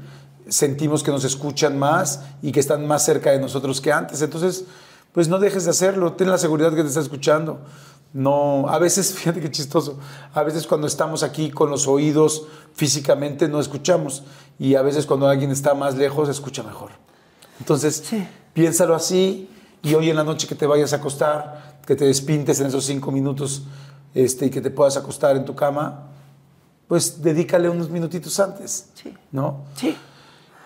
sentimos que nos escuchan más y que están más cerca de nosotros que antes. Entonces, pues no dejes de hacerlo, ten la seguridad que te está escuchando. No, a veces, [LAUGHS] fíjate qué chistoso, a veces cuando estamos aquí con los oídos físicamente no escuchamos y a veces cuando alguien está más lejos escucha mejor. Entonces, Sí. piénsalo así y hoy en la noche que te vayas a acostar, que te despintes en esos cinco minutos este, y que te puedas acostar en tu cama, pues dedícale unos minutitos antes, Sí. ¿no? Sí.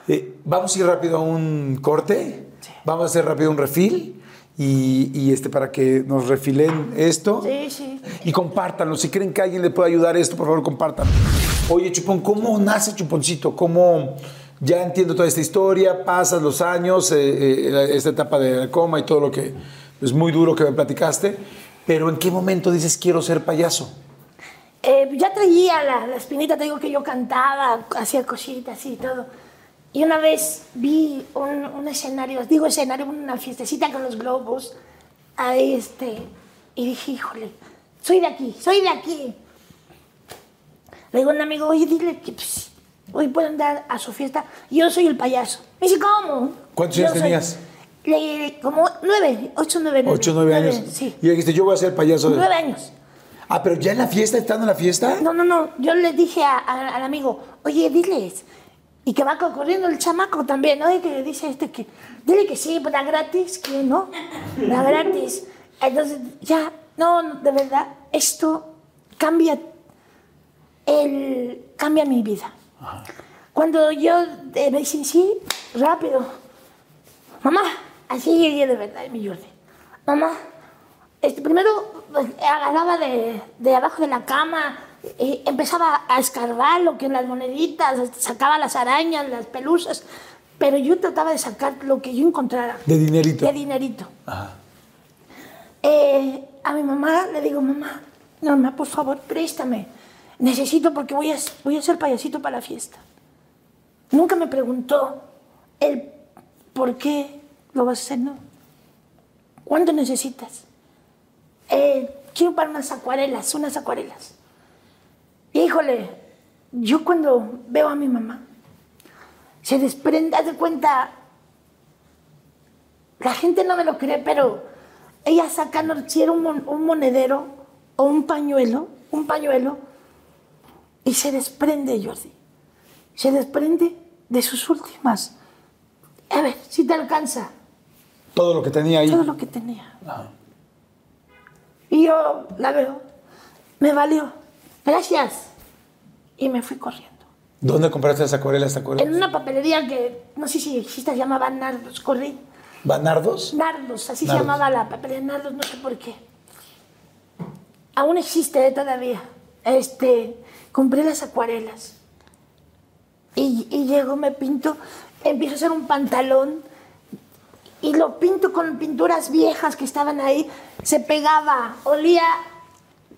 Eh, vamos a ir rápido a un corte, vamos a hacer rápido un refil y, y, este, para que nos refilen esto. Sí, sí. Y compártanlo. Si creen que alguien le puede ayudar esto, por favor, compártanlo. Oye, Chupón, ¿cómo nace Chuponcito? ¿Cómo ya entiendo toda esta historia? Pasas los años, eh, eh, esta etapa de coma y todo lo que es muy duro que me platicaste. Pero ¿en qué momento dices quiero ser payaso? Eh, ya traía la, la espinita, te digo que yo cantaba, hacía cositas y todo. Y una vez vi un, un escenario, digo escenario, una fiestecita con los globos, ahí este, y dije, híjole, soy de aquí, soy de aquí. Le digo a un amigo, oye, dile que pues, hoy pueden dar a su fiesta, yo soy el payaso. Me dice, ¿cómo? ¿Cuántos años tenías? Le- como nueve, ocho, nueve. nueve. Ocho, nueve años. Sí, Y dijiste, yo voy a ser payaso. de- nueve años. Ah, pero ya en la fiesta, estando en la fiesta. No, no, no. Yo le dije a- a- al amigo, oye, diles. Y que va corriendo el chamaco también, ¿no? Y que le dice este que, dile que sí, da gratis, que no, da gratis. Entonces, ya, no, de verdad, esto cambia, el, cambia mi vida. Cuando yo eh, me dicen sí, rápido, mamá, así llegué de verdad, mi Jordi. Mamá, este, primero pues, agarraba de, de abajo de la cama, y empezaba a escarbar lo que las moneditas, sacaba las arañas, las pelusas, pero yo trataba de sacar lo que yo encontrara. De dinerito. De dinerito. Eh, a mi mamá le digo, mamá, mamá, por favor, préstame. Necesito porque voy a, voy a ser payasito para la fiesta. Nunca me preguntó el por qué lo vas a hacer, ¿no? ¿Cuánto necesitas? Eh, quiero para unas acuarelas, unas acuarelas. Híjole, yo cuando veo a mi mamá, se desprende, haz de cuenta, la gente no me lo cree, pero ella saca, si era un, mon- un monedero o un pañuelo, un pañuelo, y se desprende, Jordi. Se desprende de sus últimas. A ver, si te alcanza Todo lo que tenía ahí. todo lo que tenía. Y yo la veo, me valió. Gracias. Y me fui corriendo. ¿Dónde compraste esa acuarela? ¿Te acuerdas? En una papelería que no sé si existe, se llamaba Nardos. Corrí. ¿Banardos? Nardos, así Nardos. se llamaba la papelería Nardos, no sé por qué. Aún existe eh, todavía. Este, compré las acuarelas. Y, y llego, me pinto, empiezo a hacer un pantalón y lo pinto con pinturas viejas que estaban ahí. Se pegaba, olía,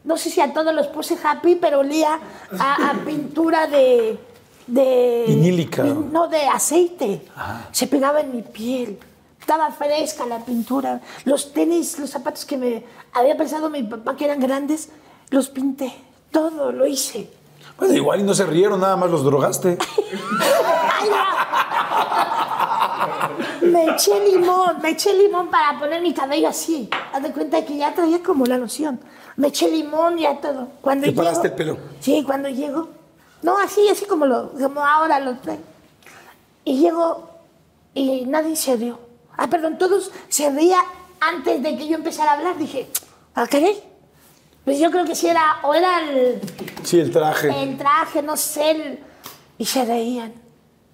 no sé si a todos los puse happy, pero olía a, a [LAUGHS] pintura de... de Vinílica. No, de aceite. Se pegaba en mi piel. Estaba fresca la pintura. Los tenis, los zapatos que me había pensado mi papá que eran grandes, los pinté. Todo lo hice. Bueno, igual y no se rieron, nada más los drogaste. [LAUGHS] Me eché limón, me eché limón para poner mi cabello así. Haz de cuenta que ya traía como la noción. Me eché limón y a todo. Cuando ¿Te llego- paraste el pelo? Sí, cuando llego. No, así, así como, lo, como ahora lo traigo. Y llego y nadie se rió. Ah, perdón, todos se rían antes de que yo empezara a hablar. Dije, ¿a querer? Pues yo creo que sí era, o era el, Sí, el traje. el traje, no sé, el- y se reían.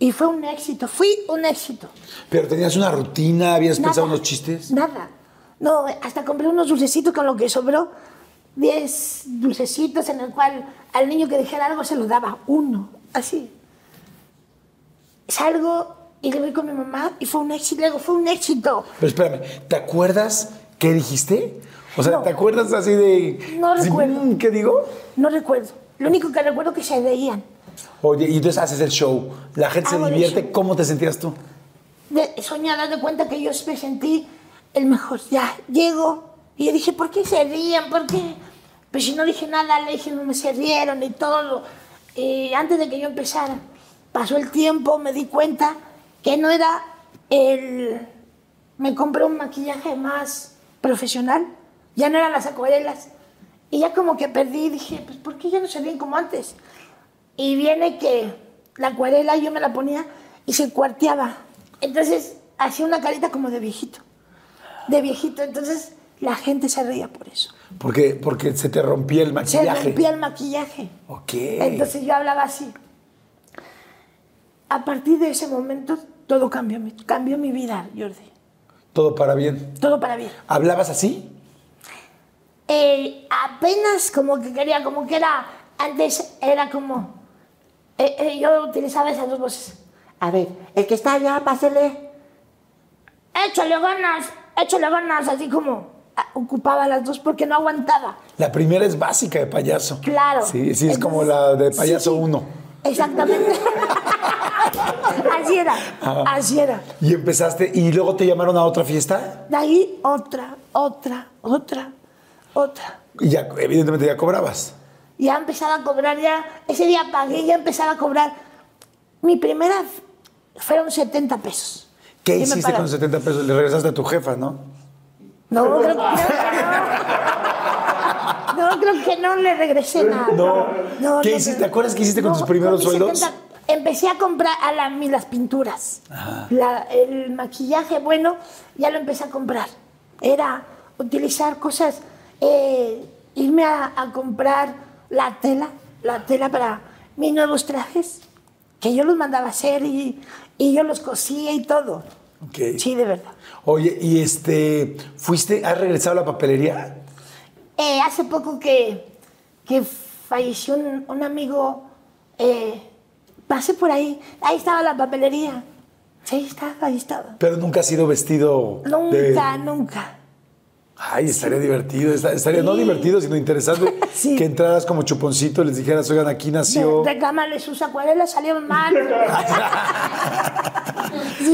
Y fue un éxito, fui un éxito. Pero tenías una rutina, habías Nada, pensado unos chistes. Nada. No, hasta compré unos dulcecitos con lo que sobró. Diez dulcecitos en el cual al niño que dijera algo se lo daba. Uno, así. Salgo y le voy con mi mamá y fue un éxito. Fue un éxito. Pero espérame, ¿te acuerdas qué dijiste? O sea, No. ¿te acuerdas así de. No recuerdo. ¿Qué digo? No recuerdo. Lo único que recuerdo es que se reían. Oye, y entonces haces el show. La gente se Hago el divierte. ¿Cómo te sentías tú? de, soñada de cuenta que yo me sentí el mejor. Ya, llego y yo dije, ¿por qué se rían? ¿Por qué? Pues si no dije nada, le dije, no me se rieron y todo. Y antes de que yo empezara, pasó el tiempo, me di cuenta que no era el... Me compré un maquillaje más profesional, ya no eran las acuarelas. Y ya como que perdí, dije, pues ¿por qué ya no se ríen como antes? Y viene que la acuarela yo me la ponía y se cuarteaba. Entonces hacía una carita como de viejito. De viejito. Entonces la gente se reía por eso. Porque, porque se te rompía el Se maquillaje. rompía el maquillaje. Ok. Entonces yo hablaba así. A partir de ese momento todo cambió, mi- cambió mi vida, Jordi. Todo para bien. Todo para bien. ¿Hablabas así? Eh, apenas como que quería, como que era, antes era como, eh, eh, yo utilizaba esas dos voces. A ver, el que está allá, pásele. Échale ganas, échale ganas, así como ah, ocupaba las dos porque no aguantaba. La primera es básica de payaso. Claro. Sí, sí, es como Entonces, la de sí, payaso sí. 1. Exactamente. [LAUGHS] así era, así era. Y empezaste, y luego te llamaron a otra fiesta, De ahí otra, otra, otra, otra. y ya, evidentemente ya cobrabas. Ya empezaba a cobrar, ya, ese día pagué, ya empezaba a cobrar. Mi primera fueron 70 pesos. ¿Qué Y hiciste con 70 pesos? Le regresaste a tu jefa, ¿no? No, creo, que no. No, creo que no le regresé nada. No. ¿Qué hiciste? ¿Te acuerdas qué hiciste con tus primeros con sueldos? 70 empecé a comprar a la- las pinturas. La- el maquillaje, bueno, ya lo empecé a comprar. Era utilizar cosas, eh, irme a, a comprar la tela, la tela para mis nuevos trajes, que yo los mandaba a hacer y, y yo los cosía y todo. Sí, de verdad. Oye, y este, ¿fuiste, has regresado a la papelería? Eh, hace poco que, que falleció un, un amigo, eh, pasé por ahí, ahí estaba la papelería. Sí, ahí estaba, ahí estaba. Pero nunca has sido vestido Nunca, de... nunca. Ay, estaría divertido, esta- estaría no divertido, sino interesante [LAUGHS] Sí. que entraras como chuponcito y les dijeras, oigan, aquí nació... Reclámale sus acuarelas, salieron mal. [LAUGHS]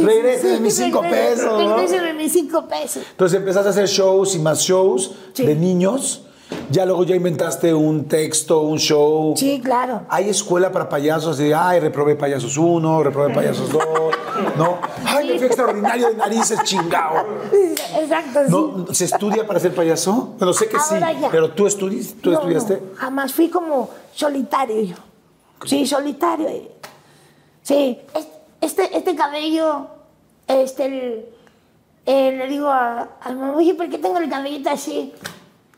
Regresen mis cinco pesos. Regresen mis cinco pesos. Entonces empezaste a hacer shows y más shows de niños Ya luego ya inventaste un texto, un show. Sí, claro. ¿Hay escuela para payasos? De, ay, reprobé payasos uno, reprobé payasos dos. No. Ay, me fui extraordinario de narices, chingao. Exacto, sí. ¿No? ¿Se estudia para ser payaso? Bueno, sé que sí, Ahora ya. pero tú, estudi tú No, estudiaste. no, jamás fui como solitario yo. Sí, solitario. Sí, es- este, este cabello, este, el- eh, le digo a, a mi mamá, oye, ¿por qué tengo el cabellito así?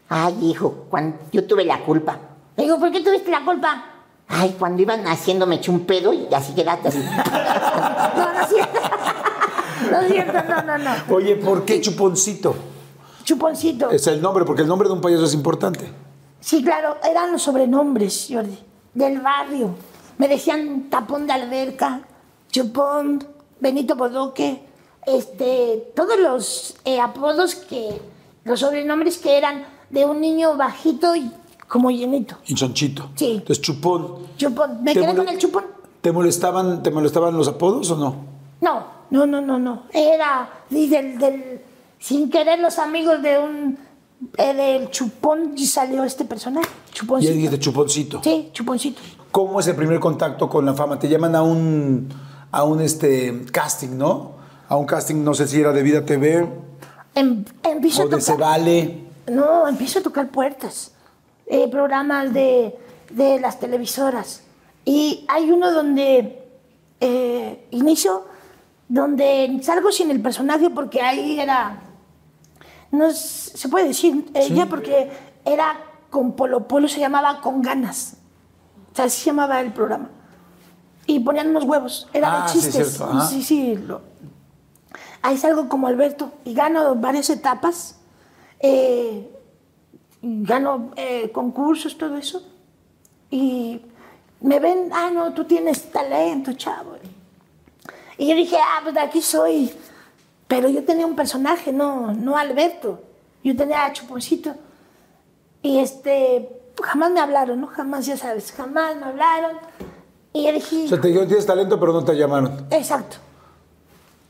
Ay, hijo, cuando yo tuve la culpa. Le digo, ¿por qué tuviste la culpa? Ay, cuando iban naciendo me eché un pedo y así quedaste así. [LAUGHS] No, no es cierto. No es cierto, no, no, no. Oye, ¿por qué chuponcito? Chuponcito. Es el nombre, porque el nombre de un payaso es importante. Sí, claro, eran los sobrenombres, Jordi, del barrio. Me decían tapón de alberca, chupón, Benito Bodoque, este, todos los eh, apodos que, los sobrenombres que eran de un niño bajito y como llenito. Y chonchito. Sí. Entonces, chupón. Chupón, me ¿Te quedé con el chupón. ¿Te molestaban, ¿Te molestaban los apodos o no? No, no, no, no, no. Era y del, del, sin querer los amigos de un, eh, del chupón y salió este personaje, Y chuponcito. dijiste chuponcito. Sí, chuponcito. ¿Cómo es el primer contacto con la fama? Te llaman a un, a un este, casting, ¿no? A un casting, no sé si era de Vida TV Em- empiezo o de Se. Vale. No, empiezo a tocar puertas. Eh, programas de, de las televisoras. Y hay uno donde eh, inicio, donde salgo sin el personaje porque ahí era. No se puede decir ella porque era con Polo Polo, se llamaba Con Ganas. O sea, así se llamaba el programa. Y ponían unos huevos, era Ah, de sí, chistes. ajá. sí, sí. lo- ahí salgo como Alberto y gano varias etapas. Eh, gano eh, concursos, todo eso. Y me ven, ah, no, tú tienes talento, chavo. Y yo dije, ah, pues de aquí soy. Pero yo tenía un personaje, no, no Alberto. Yo tenía a Chuponcito. Y este, jamás me hablaron, ¿no? Jamás, ya sabes, jamás me hablaron. Y yo dije, O sea, te dijeron, tienes talento, pero no te llamaron. exacto.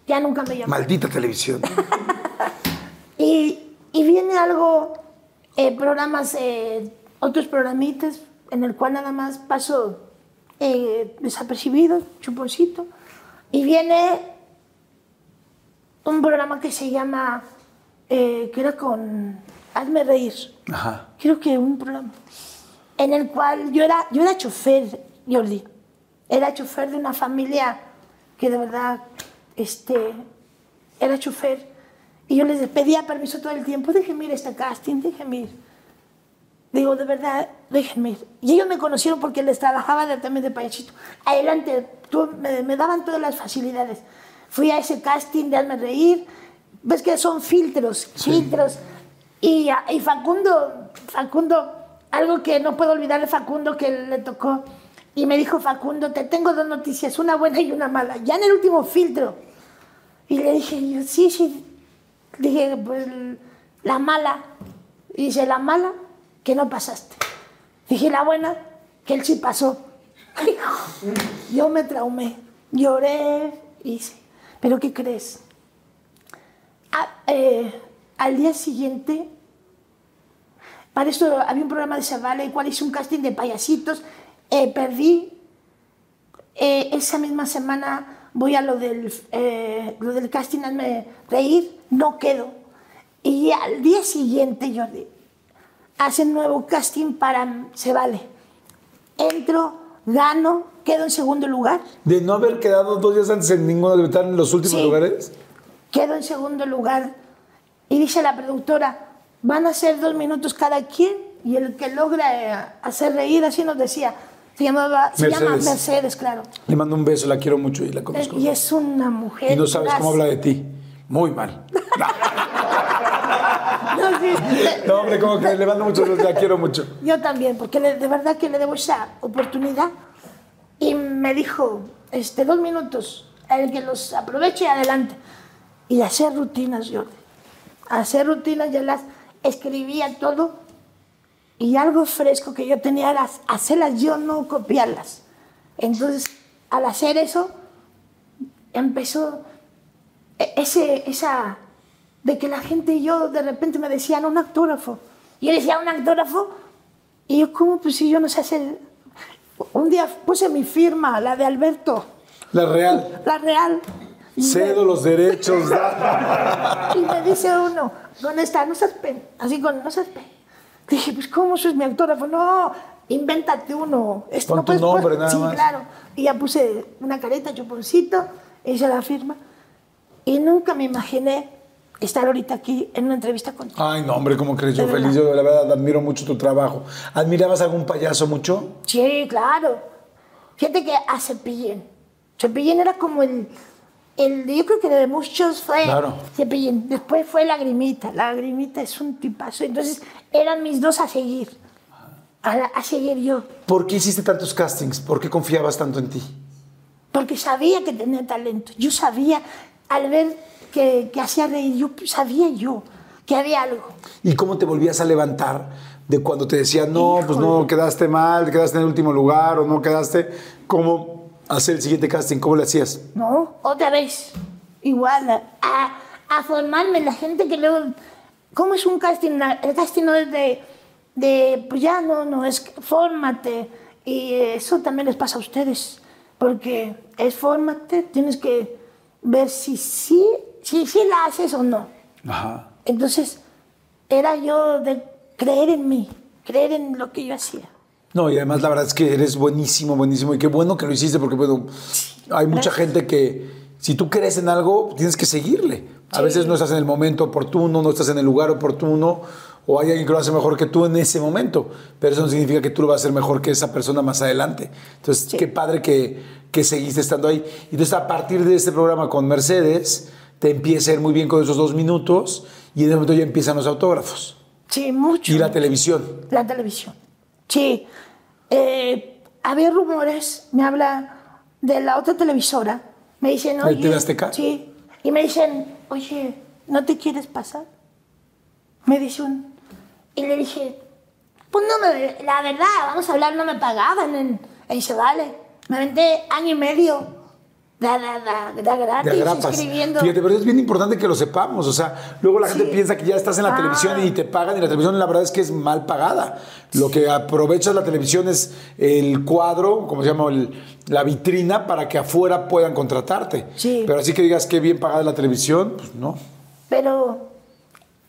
Ya nunca me llamaron. Maldita televisión. [LAUGHS] Y, y viene algo, eh, programas, eh, otros programitas, en el cual nada más paso eh, desapercibido, chuponcito. Y viene un programa que se llama, eh, que era con Hazme Reír. Ajá. Creo que un programa. En el cual yo era, yo era chofer, Jordi. Era chofer de una familia que de verdad, este, era chofer. Y yo les pedía permiso todo el tiempo, déjenme ir a este casting, déjenme ir. Digo, de verdad, déjenme ir. Y ellos me conocieron porque les trabajaba de, también de payasito. Adelante, tú- me, me daban todas las facilidades. Fui a ese casting de Hazme Reír. Ves que son filtros, filtros. Y, y Facundo, Facundo, algo que no puedo olvidar de Facundo que le tocó. Y me dijo, Facundo, te tengo dos noticias, una buena y una mala. Ya en el último filtro. Y le dije, yo, sí, sí. Dije, pues la mala. Y dice, la mala, que no pasaste. Dije, la buena, que él sí pasó. [LAUGHS] Yo me traumé, lloré, hice. ¿Pero qué crees? Ah, eh, al día siguiente, para esto había un programa de Zavale, el cual hice un casting de payasitos. Eh, perdí. Eh, esa misma semana voy a lo del, eh, lo del casting, hazme reír, no quedo. Y al día siguiente, Jordi, hacen nuevo casting para Se Vale. Entro, gano, quedo en segundo lugar. De no haber quedado dos días antes en ninguno de estar en los últimos Sí. lugares. Quedo en segundo lugar. Y dice la productora, van a ser dos minutos cada quien y el que logra eh, hacer reír, así nos decía. Se, llamaba, se llama Mercedes. Claro. Le mando un beso, la quiero mucho y la Eh, conozco. Y es una mujer. Y no sabes cómo habla de ti. Muy mal. [LAUGHS] No, sí. No, hombre, como que le mando mucho besos, la quiero mucho. Yo también, porque de verdad que le debo esa oportunidad. Y me dijo, este, dos minutos, el que los aproveche, adelante. Y hacer rutinas, yo. Hacer rutinas, ya las escribía todo. Y algo fresco que yo tenía era hacerlas yo, no copiarlas. Entonces, al hacer eso, empezó e- ese, esa, de que la gente y yo de repente me decían un autógrafo. Y yo decía, ¿un autógrafo? Y yo, ¿cómo? Pues si yo no sé hacer... Un día puse mi firma, la de Alberto, La real. la real. Cedo los derechos. [LAUGHS] Y me dice uno, ¿dónde está? No seas pen. Así con, no seas pen. Dije, pues, ¿cómo eso es mi autógrafo? No, invéntate uno. Esto no tu puedes nombre, nada sí, más. claro. Y ya puse una careta, chuponcito, hice la firma. Y nunca me imaginé estar ahorita aquí en una entrevista contigo. Ay, no, hombre, ¿cómo crees? Yo De feliz, verdad. yo la verdad admiro mucho tu trabajo. ¿Admirabas algún payaso mucho? Sí, claro. Fíjate que a Cepillín. Cepillín era como el, el yo creo que de muchos fue Claro. Cepillín. Después fue Lagrimita. Lagrimita es un tipazo. Entonces eran mis dos a seguir. A, a seguir yo. ¿Por qué hiciste tantos castings? ¿Por qué confiabas tanto en ti? Porque sabía que tenía talento. Yo sabía, al ver que, que hacía reír, yo sabía yo que había algo. ¿Y cómo te volvías a levantar de cuando te decían, no, pues no, Híjole. quedaste mal, quedaste en el último lugar o no quedaste? ¿Cómo hacer el siguiente casting? ¿Cómo le hacías? ¿no? Otra vez, igual, a, a, formarme, la gente que luego, ¿cómo es un casting? El casting no es de, de pues ya no, no, es fórmate, y eso también les pasa a ustedes, porque es fórmate, tienes que ver si sí, si, sí la haces o no. Ajá. Entonces, era yo de creer en mí, creer en lo que yo hacía. No, y además la verdad es que eres buenísimo, buenísimo. Y qué bueno que lo hiciste porque, bueno, hay mucha gente que si tú crees en algo, tienes que seguirle. A Sí. veces no estás en el momento oportuno, no estás en el lugar oportuno, o hay alguien que lo hace mejor que tú en ese momento. Pero eso no significa que tú lo vas a hacer mejor que esa persona más adelante. Entonces, Sí. qué padre que, que seguiste estando ahí. Y entonces, a partir de este programa con Mercedes, te empieza a ir muy bien con esos dos minutos y en ese momento ya empiezan los autógrafos. Sí, mucho. Y la televisión. La televisión. Sí. Eh, había rumores, me habla de la otra televisora. Me dicen, ¿De oye. TV Azteca? Sí. Y me dicen, oye, ¿no te quieres pasar? Me dice un. Y le dije, pues no me. La verdad, vamos a hablar, no me pagaban en, en Se Vale. Me aventé año y medio. Da, da, da, da de gratis, agrapas. escribiendo. Fíjate, pero es bien importante que lo sepamos. O sea, luego la gente Sí. piensa que ya estás en la Ah. televisión y te pagan, y la televisión la verdad es que es mal pagada. Lo que aprovechas la televisión es el cuadro, como se llama, El- la vitrina, para que afuera puedan contratarte. Sí. Pero así que digas que bien pagada la televisión, pues no. Pero,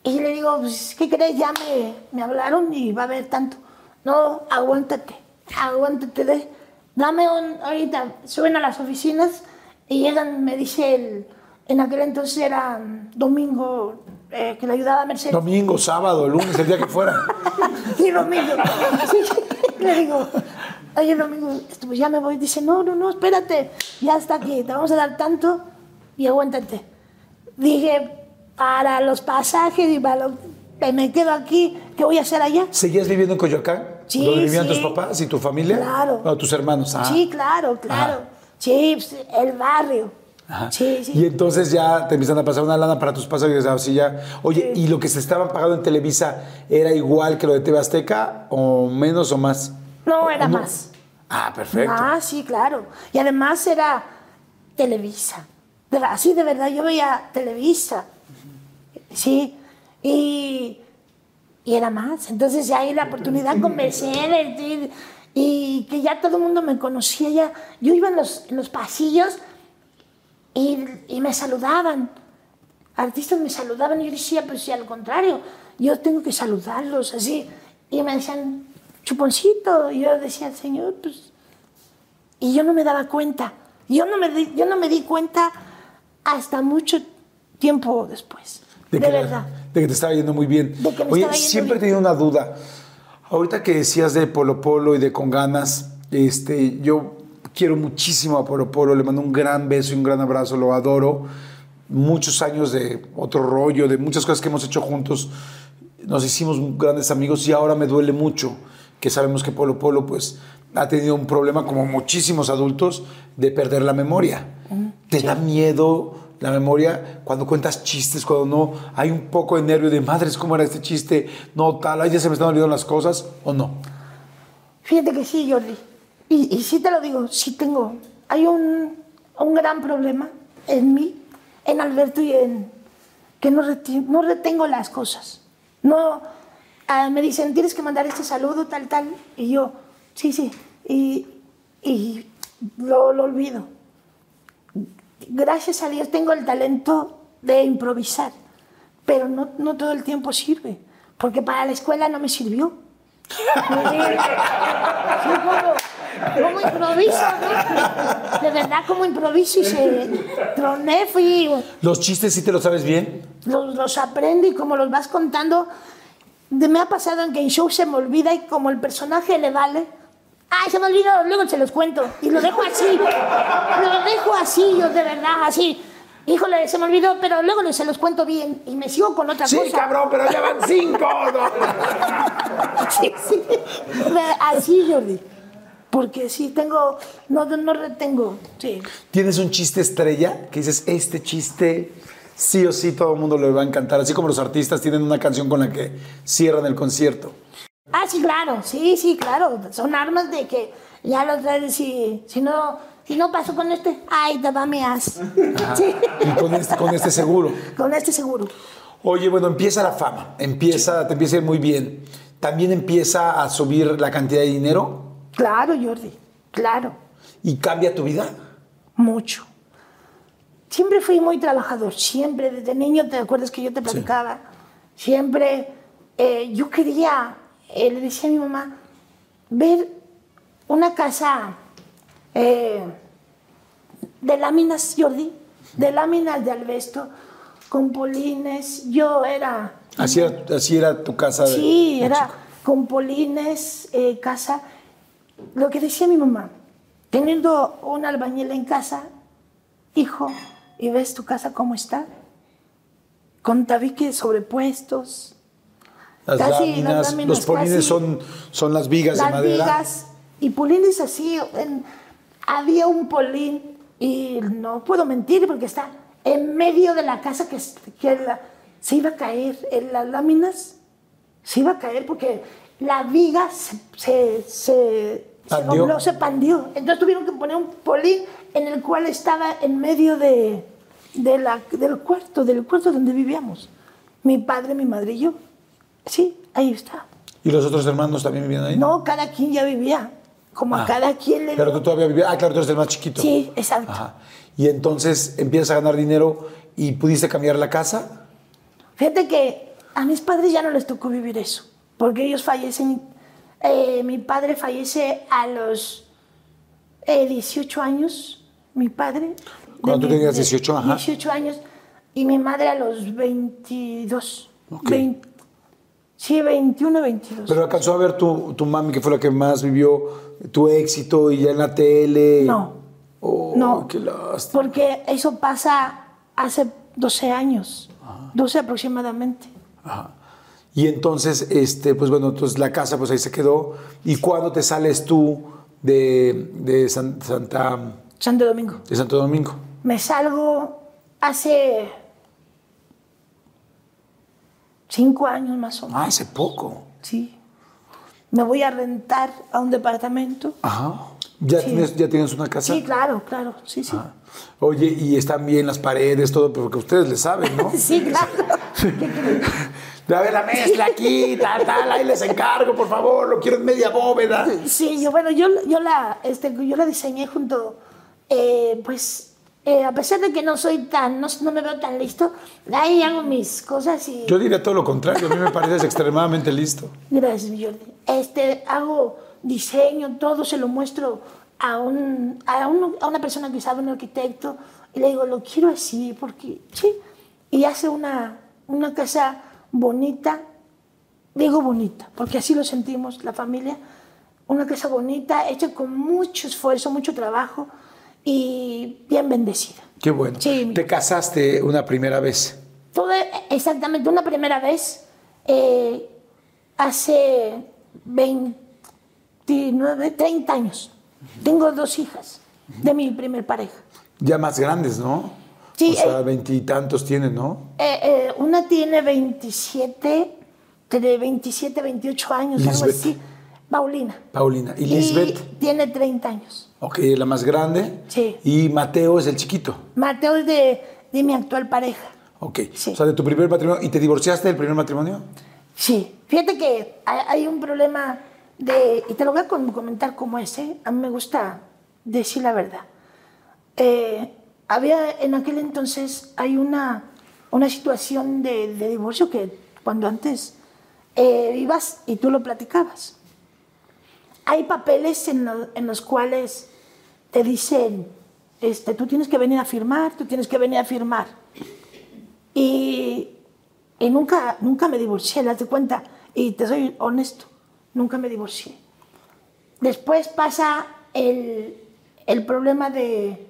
y le digo, pues, ¿qué crees? Ya me, me hablaron y va a haber tanto. No, aguántate, aguántate. de- dame un, ahorita, suben a las oficinas y llegan, me dice el, en aquel entonces era domingo, eh, que le ayudaba a Mercedes. Domingo, sábado, lunes, el día que fuera. [LAUGHS] Sí, domingo. Le digo, oye, domingo, pues ya me voy. Dice, no, no, no, espérate, ya está aquí, te vamos a dar tanto y aguántate. Dije, para los pasajes y para lo que me quedo aquí, ¿qué voy a hacer allá? ¿Seguías viviendo en Coyoacán? Sí, ¿Donde vivían sí. tus papás y tu familia? Claro. No, tus hermanos. Ah. Sí, claro, claro. Ajá. Sí, pues, el barrio. Sí, sí. Y entonces ya te empiezan a pasar una lana para tus pasajes así ya. Oye, ¿y lo que se estaban pagando en Televisa era igual que lo de TV Azteca o menos o más? No, era ¿O más. Ah, perfecto. Ah, sí, claro. Y además era Televisa. De verdad, sí, de verdad, yo veía Televisa. Sí. Y, y era más. Entonces ya hay la oportunidad con Mercedes y, que ya todo el mundo me conocía. Ya. Yo iba en los, en los pasillos y, y me saludaban. Artistas me saludaban y yo decía, pues sí, al contrario, yo tengo que saludarlos así. Y me decían, chuponcito. Y yo decía, señor, pues y yo no me daba cuenta. Yo no me di, yo no me di cuenta hasta mucho tiempo después. De, que, verdad. De que te estaba yendo muy bien. De que me Oye, estaba yendo siempre he tenido una duda. Ahorita que decías de Polo Polo y de Con Ganas, este, yo quiero muchísimo a Polo Polo, le mando un gran beso y un gran abrazo, lo adoro. Muchos años de otro rollo, de muchas cosas que hemos hecho juntos. Nos hicimos grandes amigos y ahora me duele mucho que sabemos que Polo Polo pues ha tenido un problema como muchísimos adultos de perder la memoria. ¿Te da miedo la memoria cuando cuentas chistes, cuando no hay un poco de nervio de madres, ¿cómo era este chiste? No, tal, ay, ya se me están olvidando las cosas o no. Fíjate que sí, Jordi. Y, y sí te lo digo, sí tengo. Hay un, un gran problema en mí, en Alberto y en que no, reti- no retengo las cosas. No, ah, me dicen, tienes que mandar este saludo, tal, tal. Y yo, sí, sí. Y, y lo, lo olvido. Gracias a Dios tengo el talento de improvisar, pero no, no todo el tiempo sirve, porque para la escuela no me sirvió. Como improviso, ¿no? De verdad, como improviso y se troné, fui, ¿Los chistes sí te los sabes bien? los, los aprendo y como los vas contando, me ha pasado en que en show se me olvida y como el personaje le vale, ay, se me olvidó, luego se los cuento y lo dejo así, lo dejo así, yo de verdad, así. Híjole, se me olvidó, pero luego se los cuento bien y me sigo con otra Sí, cosa. cabrón, pero ya van cinco. ¿no? Sí, sí. Así, Jordi. Porque sí, tengo, no, no retengo, sí. ¿Tienes un chiste estrella que dices, este chiste sí o sí todo el mundo le va a encantar? Así como los artistas tienen una canción con la que cierran el concierto. Ah, sí, claro, sí, sí, claro. Son armas de que ya lo traes si, si no, si no paso con este, ay, te va mi as. Sí, Y con este, con este seguro. [LAUGHS] con este seguro. Oye, bueno, empieza la fama, empieza, te empieza a ir muy bien. También empieza a subir la cantidad de dinero Claro, Jordi, claro, y cambia tu vida. mucho. Siempre fui muy trabajador, siempre, desde niño, ¿te acuerdas que yo te platicaba? Siempre, eh, yo quería, eh, le decía a mi mamá, ver una casa eh, de láminas, Jordi, de láminas de albesto, con polines. Yo era Así era, así era tu casa. de- Sí, de era chico. con polines, eh, casa. Lo que decía mi mamá, teniendo un albañil en casa, hijo, y ves tu casa cómo está, con tabiques sobrepuestos, Las casi, las láminas, láminas los polines casi- son, son las vigas de las madera. vigas y polines así. en- había un polín, y no puedo mentir porque está en medio de la casa que, que la- se iba a caer, en las láminas se iba a caer porque la viga se, se, se, se dobló, se pandió. Entonces tuvieron que poner un polín en el cual estaba en medio de, de la, del cuarto, del cuarto donde vivíamos. Mi padre, mi madre y yo. Sí, ahí está. ¿Y los otros hermanos también vivían ahí? No, cada quien ya vivía. Como a Ah, cada quien le Pero tú todavía vivías. Ah, claro, tú eres el más chiquito. Sí, exacto. Ajá. Y entonces empiezas a ganar dinero y pudiste cambiar la casa. Fíjate que a mis padres ya no les tocó vivir eso, porque ellos fallecen. eh, mi padre fallece a los eh, 18 años, mi padre. Cuando tú tenías de 18, ajá. 18 años, y mi madre a los 22. Ok. 20 sí, 21, 22. Pero alcanzó a ver tu, tu mami, que fue la que más vivió tu éxito y ya en la tele. No. Oh, No. qué lástima. Porque eso pasa hace 12 años, 12 aproximadamente. Ajá. Y entonces, este, pues bueno, entonces la casa pues ahí se quedó. ¿Y cuándo te sales tú de, de San- Santa, Santo Domingo. de Santo Domingo? Me salgo hace cinco años más o menos. Ah, hace poco. Sí. Me voy a rentar a un departamento. Ajá. ¿Ya, Sí. tienes, ¿Ya tienes una casa? Sí, claro, claro. Sí, sí. Ah. Oye, y están bien las paredes, todo, porque ustedes le saben, ¿no? [LAUGHS] Sí, claro. ¿Qué crees? A ver, la mezcla aquí, tal, tal, ahí les encargo, por favor, lo quiero en media bóveda. Sí, yo, bueno, yo, yo, la, este, yo la diseñé junto, eh, pues, eh, a pesar de que no soy tan, no, no me veo tan listo, ahí hago mis cosas y... Yo diría todo lo contrario, a mí me pareces extremadamente listo. Gracias, Jordi. Este, hago diseño, todo se lo muestro a, un, a, un- a una persona que sabe, un arquitecto, y le digo, lo quiero así, porque sí. Y hace una, una casa bonita, digo bonita, porque así lo sentimos la familia, una casa bonita, hecha con mucho esfuerzo, mucho trabajo y bien bendecida. Qué bueno. Sí. Te casaste una primera vez. Tuve exactamente una primera vez eh, hace 29, 30 años. Tengo dos hijas de mi primer pareja. Ya más grandes, ¿no? Sí, O sea, eh. veintitantos tienen, ¿no? Eh, eh, una tiene 27, de 27, 28 años, algo así. Paulina. Paulina. ¿Y Lisbeth? tiene 30 años. Ok, la más grande. Sí. Y Mateo es el chiquito. Mateo es de, de mi actual pareja. Ok. Sí. O sea, de tu primer matrimonio. ¿Y te divorciaste del primer matrimonio? Sí, fíjate que hay, hay un problema de, y te lo voy a com- comentar como ese, a mí me gusta decir la verdad. Eh, había en aquel entonces, hay una, una situación de, de divorcio que cuando antes eh, ibas y tú lo platicabas. Hay papeles en, lo- en los cuales te dicen, este, tú tienes que venir a firmar, tú tienes que venir a firmar. Y, y nunca, nunca me divorcié, las de cuenta. Y te soy honesto, nunca me divorcié. Después pasa el, el problema de,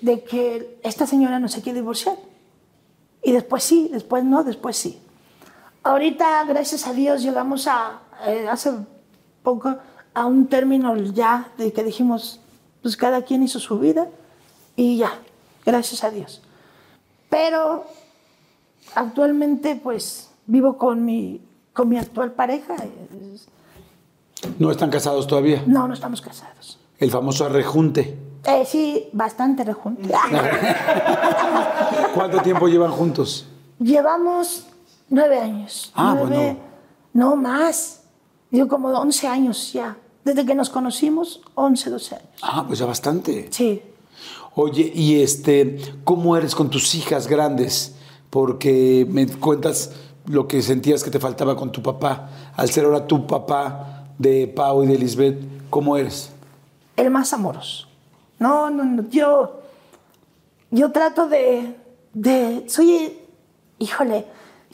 de que esta señora no se quiere divorciar. Y después sí, después no, después sí. Ahorita, gracias a Dios, llegamos a, eh, hace poco, a un término ya de que dijimos, pues cada quien hizo su vida y ya, gracias a Dios. Pero actualmente, pues, vivo con mi, con mi actual pareja. No están casados todavía. No, no estamos casados. El famoso arrejunte. Eh, sí, bastante rejunte. [LAUGHS] ¿Cuánto tiempo llevan juntos? Llevamos nueve años. Ah, Nueve- No más. Yo como 11 años ya. Desde que nos conocimos, 11, 12 años. Ah, pues ya bastante. Sí. Oye, y este, ¿cómo eres con tus hijas grandes? Porque me cuentas lo que sentías que te faltaba con tu papá. Al ser ahora tu papá de Pau y de Lisbeth, ¿cómo eres? El más amoroso. No, no, no. Yo, yo trato de, de. Soy. Híjole.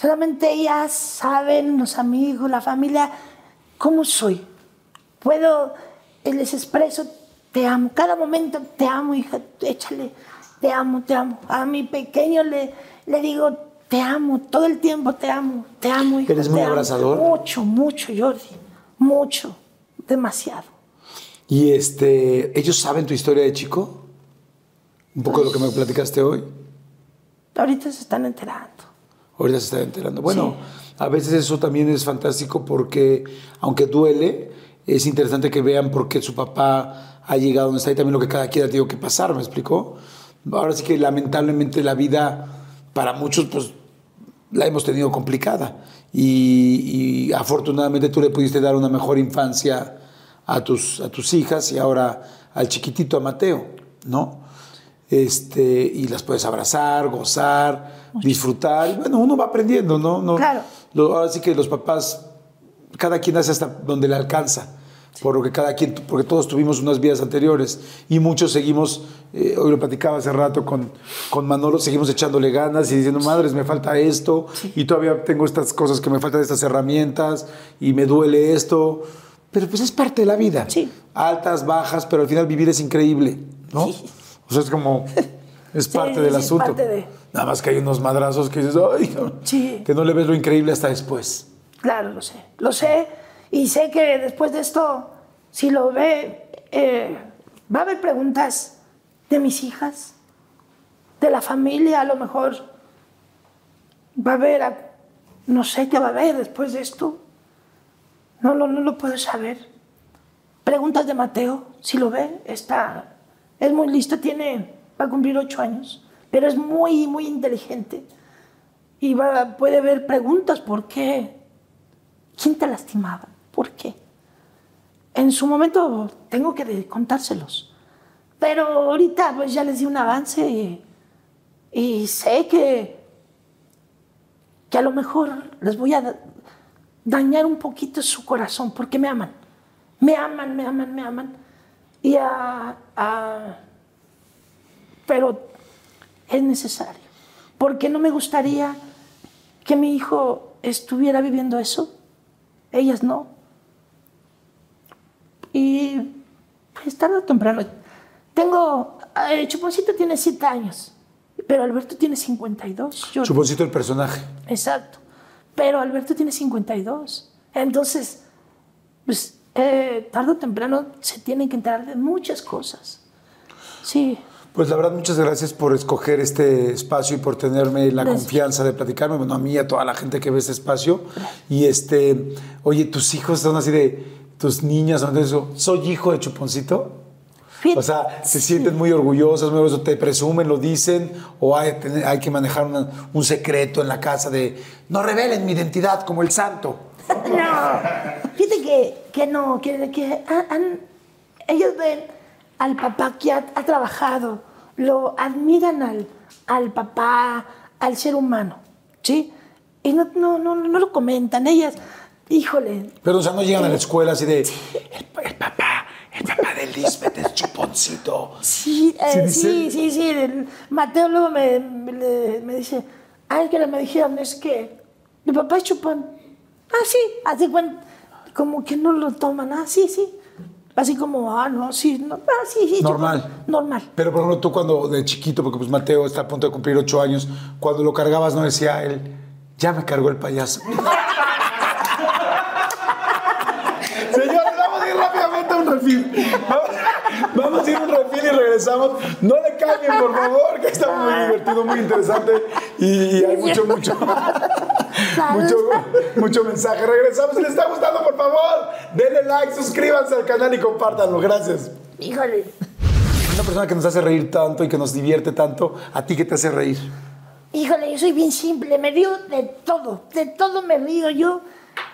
Solamente ellas saben, los amigos, la familia, cómo soy. Puedo. Les expreso, te amo. Cada momento, te amo, hija. Échale. Te amo, te amo. A mi pequeño le, le digo, te amo. Todo el tiempo te amo. Te amo, hijo. ¿Eres muy te amo. abrazador? Mucho, mucho, Jordi. Mucho. Demasiado. Y este, ¿ellos saben tu historia de chico? Un poco de lo que me platicaste hoy. Ahorita se están enterando. Ahorita se están enterando. Bueno, a veces eso también es fantástico porque, aunque duele, es interesante que vean por qué su papá ha llegado donde está y también lo que cada quien ha tenido que pasar, ¿me explicó? Ahora sí que lamentablemente la vida para muchos, pues, la hemos tenido complicada. Y, y afortunadamente tú le pudiste dar una mejor infancia a tus, a tus hijas y ahora al chiquitito, a Mateo, ¿no? Este, y las puedes abrazar, gozar, disfrutar. Bueno, uno va aprendiendo, ¿no? no Claro. lo- ahora sí que los papás, cada quien hace hasta donde le alcanza. Por lo que cada quien, porque todos tuvimos unas vidas anteriores y muchos seguimos, eh, hoy lo platicaba hace rato con, con Manolo, seguimos echándole ganas y diciendo, madres, me falta esto y todavía tengo estas cosas que me faltan estas herramientas y me duele esto. Pero pues es parte de la vida. Sí. Altas, bajas, pero al final vivir es increíble, ¿no? Sí. O sea, es como, [LAUGHS] es parte del es asunto. parte de- Nada más que hay unos madrazos que dices, ay, no", Sí. que no le ves lo increíble hasta después. Claro, lo sé. Lo sé. Y sé que después de esto, si lo ve, eh, va a haber preguntas de mis hijas, de la familia, a lo mejor. Va a haber, no sé qué va a haber después de esto. No, lo- no lo puedo saber. Preguntas de Mateo, si lo ve, está, es muy listo, tiene, va a cumplir ocho años, pero es muy, muy inteligente. Y va, puede haber preguntas, ¿por qué? ¿Quién te lastimaba? ¿Por qué? En su momento tengo que contárselos. Pero ahorita pues ya les di un avance y, sé que, que a lo mejor les voy a da- dañar un poquito su corazón porque me aman. Me aman, me aman, me aman. Y a- pero es necesario. Porque no me gustaría que mi hijo estuviera viviendo eso. Ellas no. Y pues tarde o temprano. Tengo. eh, Chuponcito tiene 7 años, pero Alberto tiene 52. Yo- Chuponcito el personaje. Exacto. Pero Alberto tiene 52. Entonces, pues eh, tarde o temprano se tienen que enterar de muchas cosas. Sí. Pues la verdad, muchas gracias por escoger este espacio y por tenerme la Gracias. confianza de platicarme, bueno, a mí y a toda la gente que ve este espacio. Y este, oye, tus hijos son así de, tus niñas son de eso. ¿Soy hijo de Chuponcito? O sea, se sienten muy orgullosas, muy orgullosas, te presumen, lo dicen, o hay, hay que manejar una- un secreto en la casa de no revelen mi identidad como el santo. [LAUGHS] No, fíjate que, que no, que, que han- ellos ven al papá que ha, ha trabajado, lo admiran al, al papá, al ser humano, ¿sí? Y no, no, no, no lo comentan, ellas, híjole, Pero, o sea, no llegan a la escuela así de el, el papá, el papá de Lisbeth es chuponcito. Sí, eh, ¿Sí sí, sí, sí, el Mateo luego me, me, me dice, ay, que me dijeron, es que mi papá es chupón. Ah, sí, así cuenta, como que no lo toman, ah, sí, sí. Así como, ah, no, sí, no, ah, sí, sí. Normal. Normal. Pero, por ejemplo, tú cuando de chiquito, porque pues Mateo está a punto de cumplir ocho años, cuando lo cargabas no decía él, ya me cargó el payaso. [LAUGHS] Señores, vamos a ir rápidamente a un refil. Vamos, vamos a ir a un refil y regresamos. No le cambien, por favor, que está muy divertido, muy interesante y, y hay mucho, mucho, [LAUGHS] mucho, [LAUGHS] mucho mensaje. Regresamos. Si les está gustando, por favor, denle like, suscríbanse al canal y compártanlo. Gracias. Híjole. Una persona que nos hace reír tanto y que nos divierte tanto, ¿a ti qué te hace reír? Híjole, yo soy bien simple, me río de todo, de todo me río yo.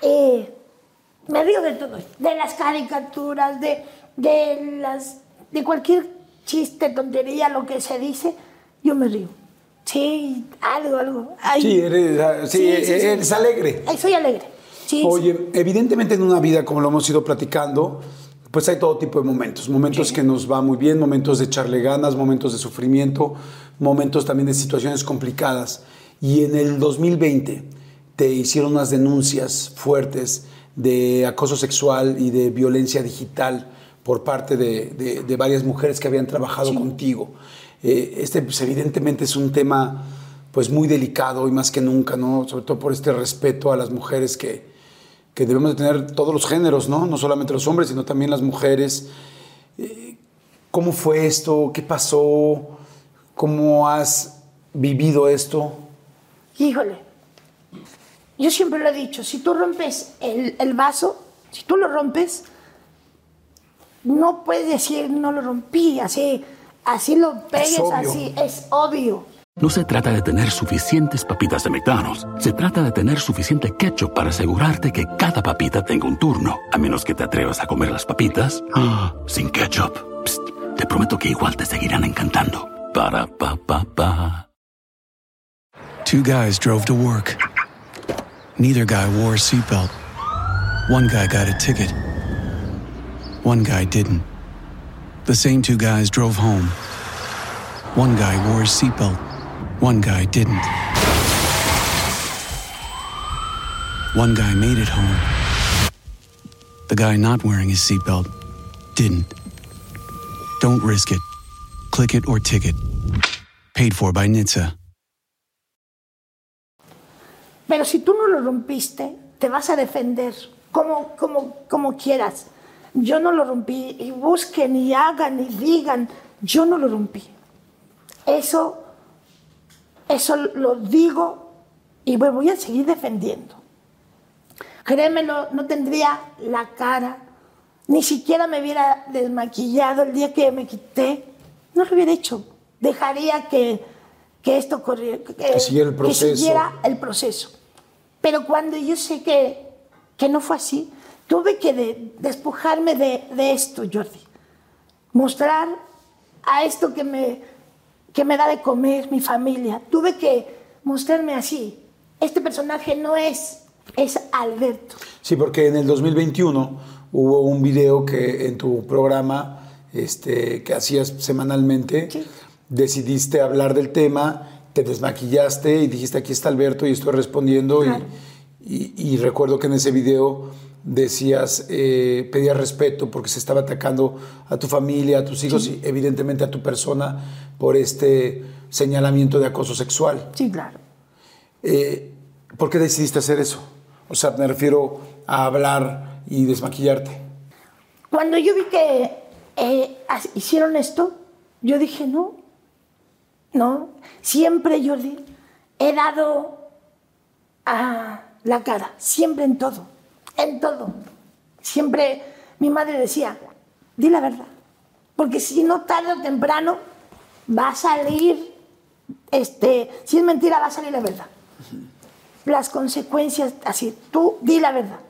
eh, me río de todo, de las caricaturas, de, de, las, de cualquier chiste, tontería, lo que se dice, yo me río. Sí, algo, algo. Ay, Sí, eres, ah, sí, eres alegre. Ay, soy alegre. Sí, Oye, evidentemente en una vida, como lo hemos ido platicando, pues hay todo tipo de momentos. Momentos que nos va muy bien, momentos de echarle ganas, momentos de sufrimiento, momentos también de situaciones complicadas. Y en el 2020 te hicieron unas denuncias fuertes de acoso sexual y de violencia digital por parte de, de- de varias mujeres que habían trabajado contigo. Eh, este, pues, evidentemente es un tema pues muy delicado y más que nunca, ¿no? Sobre todo por este respeto a las mujeres que, que debemos de tener todos los géneros, ¿no? No solamente los hombres, sino también las mujeres. Eh, ¿Cómo fue esto? ¿Qué pasó? ¿Cómo has vivido esto? Híjole, yo siempre lo he dicho, si tú rompes el, el vaso, si tú lo rompes, no puedes decir no lo rompí, así, así lo pegues, obvio. así, es obvio. No se trata de tener suficientes papitas de McDonald's. Se trata de tener suficiente ketchup para asegurarte que cada papita tenga un turno. A menos que te atrevas a comer las papitas ah, sin ketchup. Psst, te prometo que igual te seguirán encantando. Para pa pa pa. Two guys drove to work. Neither guy wore a seatbelt. One guy got a ticket. One guy didn't. The same two guys drove home. One guy wore a seatbelt. One guy didn't. One guy made it home. The guy not wearing his seatbelt didn't. Don't risk it. Click it or ticket. Paid for by NHTSA. Pero si tú no lo rompiste, te vas a defender como, como, como quieras. Yo no lo rompí y busquen y hagan y digan, yo no lo rompí. Eso, eso lo digo y me voy a seguir defendiendo. Créemelo, no tendría la cara, ni siquiera me hubiera desmaquillado el día que me quité, no lo hubiera hecho. Dejaría que, que esto corriera, que, siguiera el que siguiera el proceso. Pero cuando yo sé que, que no fue así, tuve que de- despojarme de, de esto, Jordi. Mostrar a esto que me, que me da de comer mi familia. Tuve que mostrarme así. Este personaje no es, es Alberto. Sí, porque en el 2021 hubo un video que en tu programa este, que hacías semanalmente, Sí. decidiste hablar del tema, te desmaquillaste y dijiste aquí está Alberto y estoy respondiendo. y- Claro. Y, y recuerdo que en ese video decías, eh, pedías respeto porque se estaba atacando a tu familia, a tus hijos y evidentemente a tu persona por este señalamiento de acoso sexual. Sí, claro. Eh, ¿Por qué decidiste hacer eso? O sea, me refiero a hablar y desmaquillarte. Cuando yo vi que eh, hicieron esto, yo dije, no, no, siempre, Jordi, he dado a la cara, siempre en todo, en todo. Siempre mi madre decía, di la verdad, Porque si no, tarde o temprano va a salir, este, si es mentira, va a salir la verdad. Las consecuencias, así, tú di la verdad.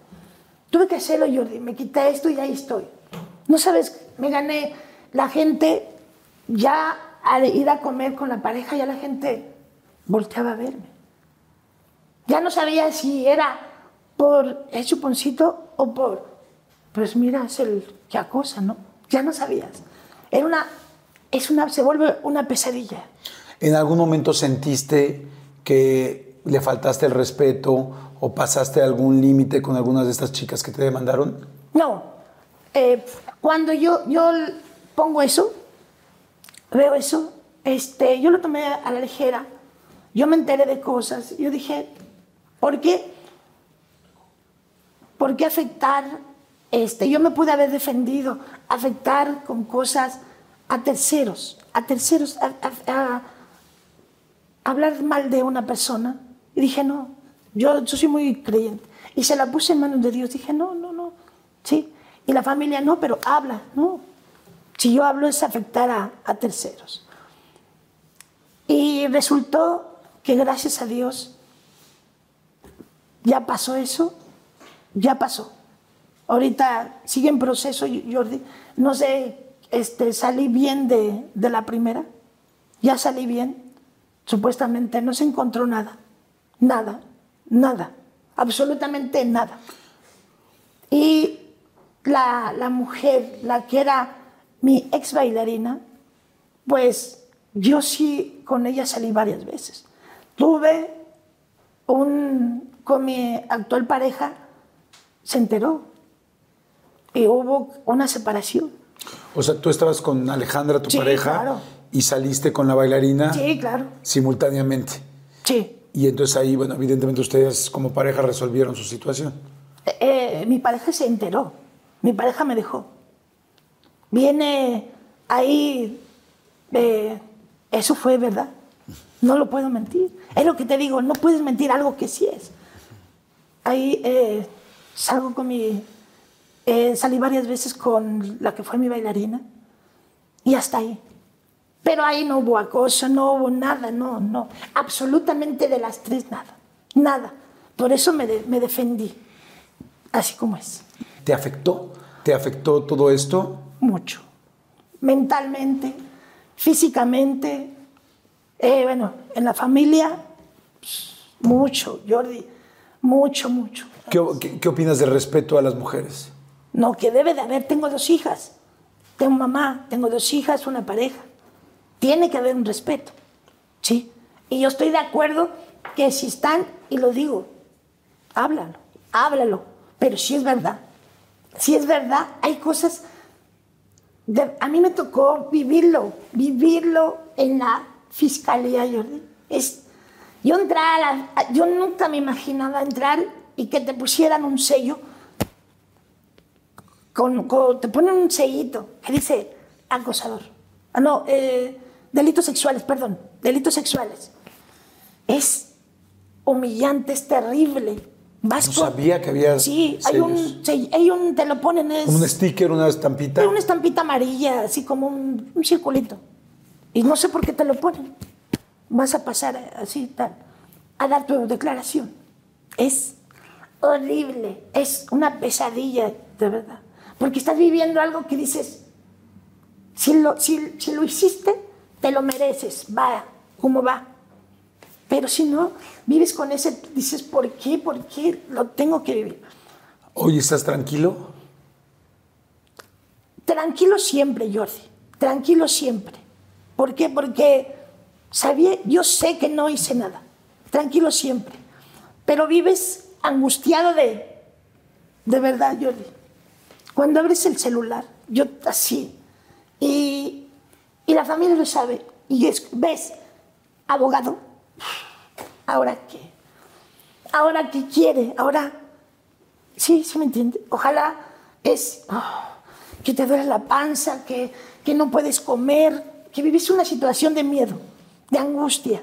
Tuve que hacerlo, Jordi, me quité esto y ahí estoy. No sabes, me gané la gente, ya al ir a comer con la pareja, ya la gente volteaba a verme. Ya no sabía si era por el chuponcito o por, pues mira, es el que acosa, ¿no? Ya no sabías. Era una, es una, se vuelve una pesadilla. ¿En algún momento sentiste que le faltaste el respeto o pasaste algún límite con algunas de estas chicas que te demandaron? No, eh, cuando yo, yo pongo eso, veo eso, este, yo lo tomé a la ligera, yo me enteré de cosas, yo dije, ¿por qué? ¿Por qué afectar? Este, yo me pude haber defendido, afectar con cosas a terceros, a terceros, a, hablar mal de una persona. Y dije, no, yo, yo soy muy creyente. Y se la puse en manos de Dios. Dije, no, no, no, sí. Y la familia, no, pero habla, no. Si yo hablo es afectar a, a terceros. Y resultó que gracias a Dios ya pasó eso, ya pasó. Ahorita sigue en proceso, Jordi. No sé, este, salí bien de, de la primera. Ya salí bien. Supuestamente no se encontró nada. Nada, nada. Absolutamente nada. Y la, la mujer, la que era mi ex bailarina, pues yo sí con ella salí varias veces. Tuve un, con mi actual pareja, se enteró y hubo una separación. O sea, tú estabas con Alejandra, tu Sí, pareja, claro. y saliste con la bailarina Sí, claro. simultáneamente. Sí. Y entonces ahí, bueno, evidentemente ustedes como pareja resolvieron su situación. Eh, eh, mi pareja se enteró. Mi pareja me dejó. Viene ahí. eh, eso fue verdad. No lo puedo mentir. Es lo que te digo, no puedes mentir algo que sí es. Ahí salgo con mi. eh, salí varias veces con la que fue mi bailarina. Y hasta ahí. Pero ahí no hubo acoso, no hubo nada, no, no. Absolutamente de las tres, nada. Nada. Por eso me, de- me defendí. Así como es. ¿Te afectó? ¿Te afectó todo esto? Mucho. Mentalmente, físicamente. eh, bueno, en la familia, pues, mucho, Jordi. Mucho, mucho. ¿Qué, qué- qué opinas del respeto a las mujeres? No, que debe de haber. Tengo dos hijas. Tengo mamá, tengo dos hijas, una pareja. Tiene que haber un respeto. ¿Sí? Y yo estoy de acuerdo que si están, y lo digo, háblalo, háblalo. Pero si es verdad. Si es verdad, hay cosas. de- a mí me tocó vivirlo, vivirlo en la fiscalía, Jordi. Es, yo entrar a la- a- yo nunca me imaginaba entrar y que te pusieran un sello con, con- te ponen un sellito que dice acosador. Ah, no, eh, delitos sexuales, perdón, delitos sexuales. Es humillante, es terrible. Vas No sabía que había Sí, hay un, hay un, te lo ponen, es un sticker, una estampita. hay una estampita amarilla, así como un, un circulito. Y no sé por qué te lo ponen. Vas a pasar así, tal, a dar tu declaración. Es horrible, es una pesadilla, de verdad. Porque estás viviendo algo que dices, si lo, si, si lo hiciste, te lo mereces, va, como va. Pero si no, vives con ese, dices, ¿por qué? ¿Por qué lo tengo que vivir? Oye, ¿estás tranquilo? Tranquilo siempre, Jordi. Tranquilo siempre. ¿Por qué? Porque sabía, yo sé que no hice nada. Tranquilo siempre. Pero vives angustiado de, de verdad, Jordi. Cuando abres el celular, yo así, y, y la familia lo sabe, y es- ves, abogado, ¿ahora qué? ¿Ahora qué quiere? Ahora, sí, sí me entiende. Ojalá es ah, que te duele la panza, que, que no puedes comer, que vives una situación de miedo, de angustia.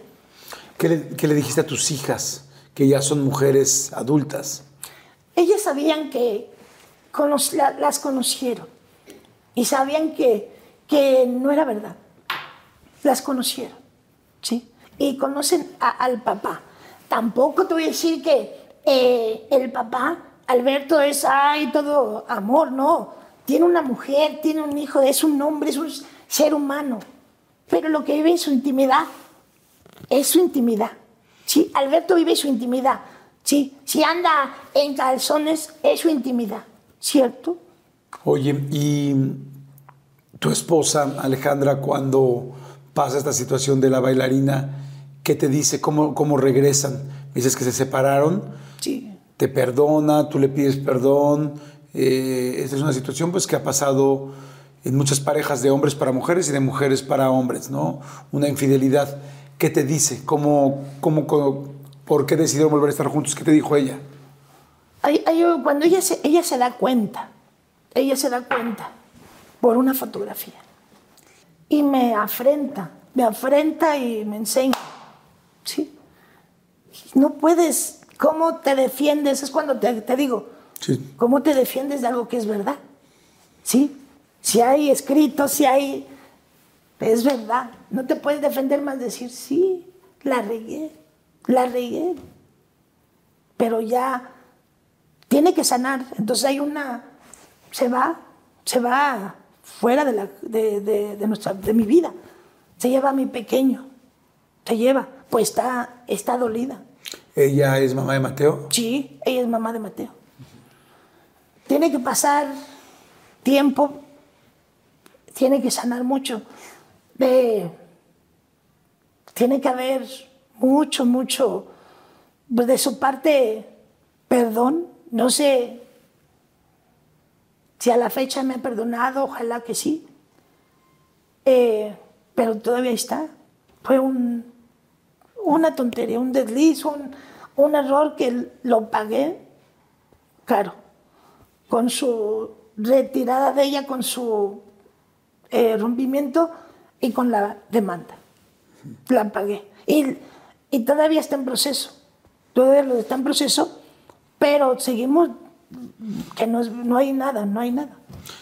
¿Qué le, qué le dijiste a tus hijas, que ya son mujeres adultas? Ellas sabían que cono- la- las conocieron y sabían que, que no era verdad. Las conocieron, ¿sí? Y conocen a- al papá. Tampoco te voy a decir que eh, el papá, Alberto, es, ay, todo amor, no. Tiene una mujer, tiene un hijo, es un hombre, es un ser humano. Pero lo que vive en su intimidad es su intimidad. Sí, Alberto vive su intimidad. Sí, si anda en calzones es su intimidad, ¿cierto? Oye, y tu esposa, Alejandra, cuando pasa esta situación de la bailarina, ¿qué te dice? ¿Cómo, cómo regresan? Dices que se separaron, Sí. te perdona, tú le pides perdón. Eh, esta es una situación pues, que ha pasado en muchas parejas de hombres para mujeres y de mujeres para hombres, ¿no? Una infidelidad. ¿Qué te dice? ¿Cómo, cómo, cómo- ¿Por qué decidieron volver a estar juntos? ¿Qué te dijo ella? Hay- hay- cuando ella se, ella se da cuenta, ella se da cuenta por una fotografía y me afrenta, me afrenta y me enseña. ¿sí? No puedes, ¿cómo te defiendes? Es cuando te, te digo, Sí. ¿cómo te defiendes de algo que es verdad? ¿Sí? Si hay escrito, si hay... Es verdad, no te puedes defender más decir, sí, la regué, la regué, pero ya tiene que sanar. Entonces hay una, se va, se va fuera de, la, de, de- de nuestra, de mi vida. Se lleva a mi pequeño, se lleva, pues está, está dolida. ¿Ella es mamá de Mateo? Sí, ella es mamá de Mateo. Tiene que pasar tiempo, tiene que sanar mucho. Tiene que haber mucho, mucho pues, de su parte perdón. No sé si a la fecha me ha perdonado, ojalá que sí. Eh, pero todavía está. Fue un, una tontería, un desliz, un, un error que lo pagué caro. Con su retirada de ella, con su eh, rompimiento y con la demanda. La pagué. Y, y todavía está en proceso. Todavía lo está en proceso, pero seguimos que no, no hay nada, no hay nada.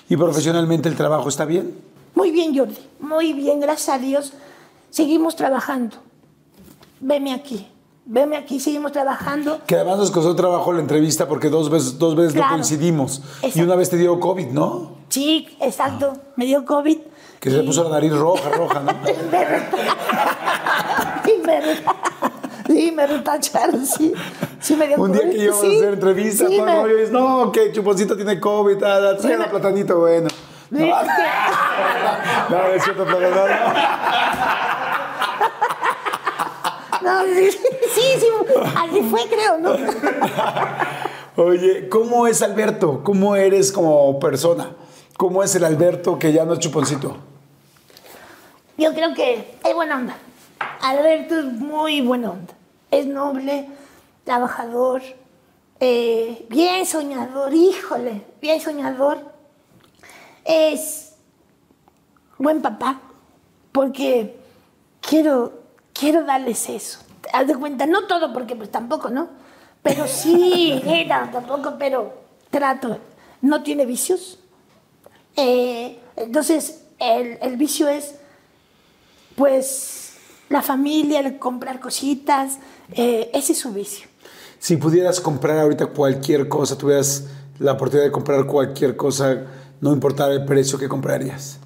¿Y profesionalmente el trabajo está bien? Muy bien, Jordi, muy bien, gracias a Dios. Seguimos trabajando. Veme aquí, veme aquí, seguimos trabajando. Que además nos costó trabajo la entrevista porque dos veces, dos veces no coincidimos. Y una vez te dio COVID, ¿no? Sí, exacto, me dio COVID. Que se le y- puso la nariz roja, roja, ¿no? [LAUGHS] Sí, me, sí, [LAUGHS] me retacharon, sí. Sí, me dio Un día que íbamos sí. a hacer entrevista, Sí, todo me- rollo, y dices, no, que Chuponcito tiene COVID, tal, tal, me- platanito, bueno. No, es [LAUGHS] cierto. No, sí, sí, sí, así fue, creo, ¿no? Oye, ¿cómo es Alberto? ¿Cómo eres como persona? ¿Cómo es el Alberto que ya no es Chuponcito? Yo creo que es buena onda. Alberto es muy buena onda. Es noble, trabajador, eh, bien soñador, híjole, bien soñador. Es buen papá, porque quiero, quiero darles eso. Haz de cuenta, no todo, porque pues tampoco, ¿no? Pero sí, [LAUGHS] eh, no, tampoco, pero trato. No tiene vicios. Eh, entonces, el, el vicio es pues la familia, el comprar cositas, eh, ese es su vicio. Si pudieras comprar ahorita cualquier cosa, tuvieras la oportunidad de comprar cualquier cosa, no importara el precio que comprarías.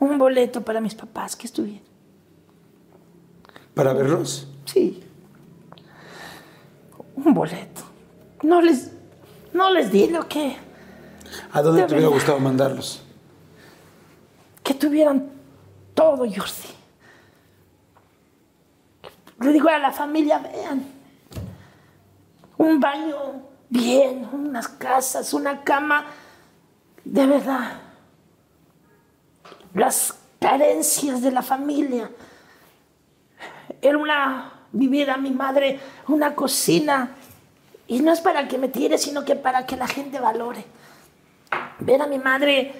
Un boleto para mis papás que estuvieran. ¿Para verlos? Sí. Un boleto. No les, no les di lo que, ¿A dónde De te hubiera gustado mandarlos? que tuvieran todo, Jordi. Le digo a la familia, vean, un baño bien, unas casas, una cama, de verdad. Las carencias de la familia. Era una, viviera mi madre, una cocina. Y no es para que me tire, sino que para que la gente valore ver a mi madre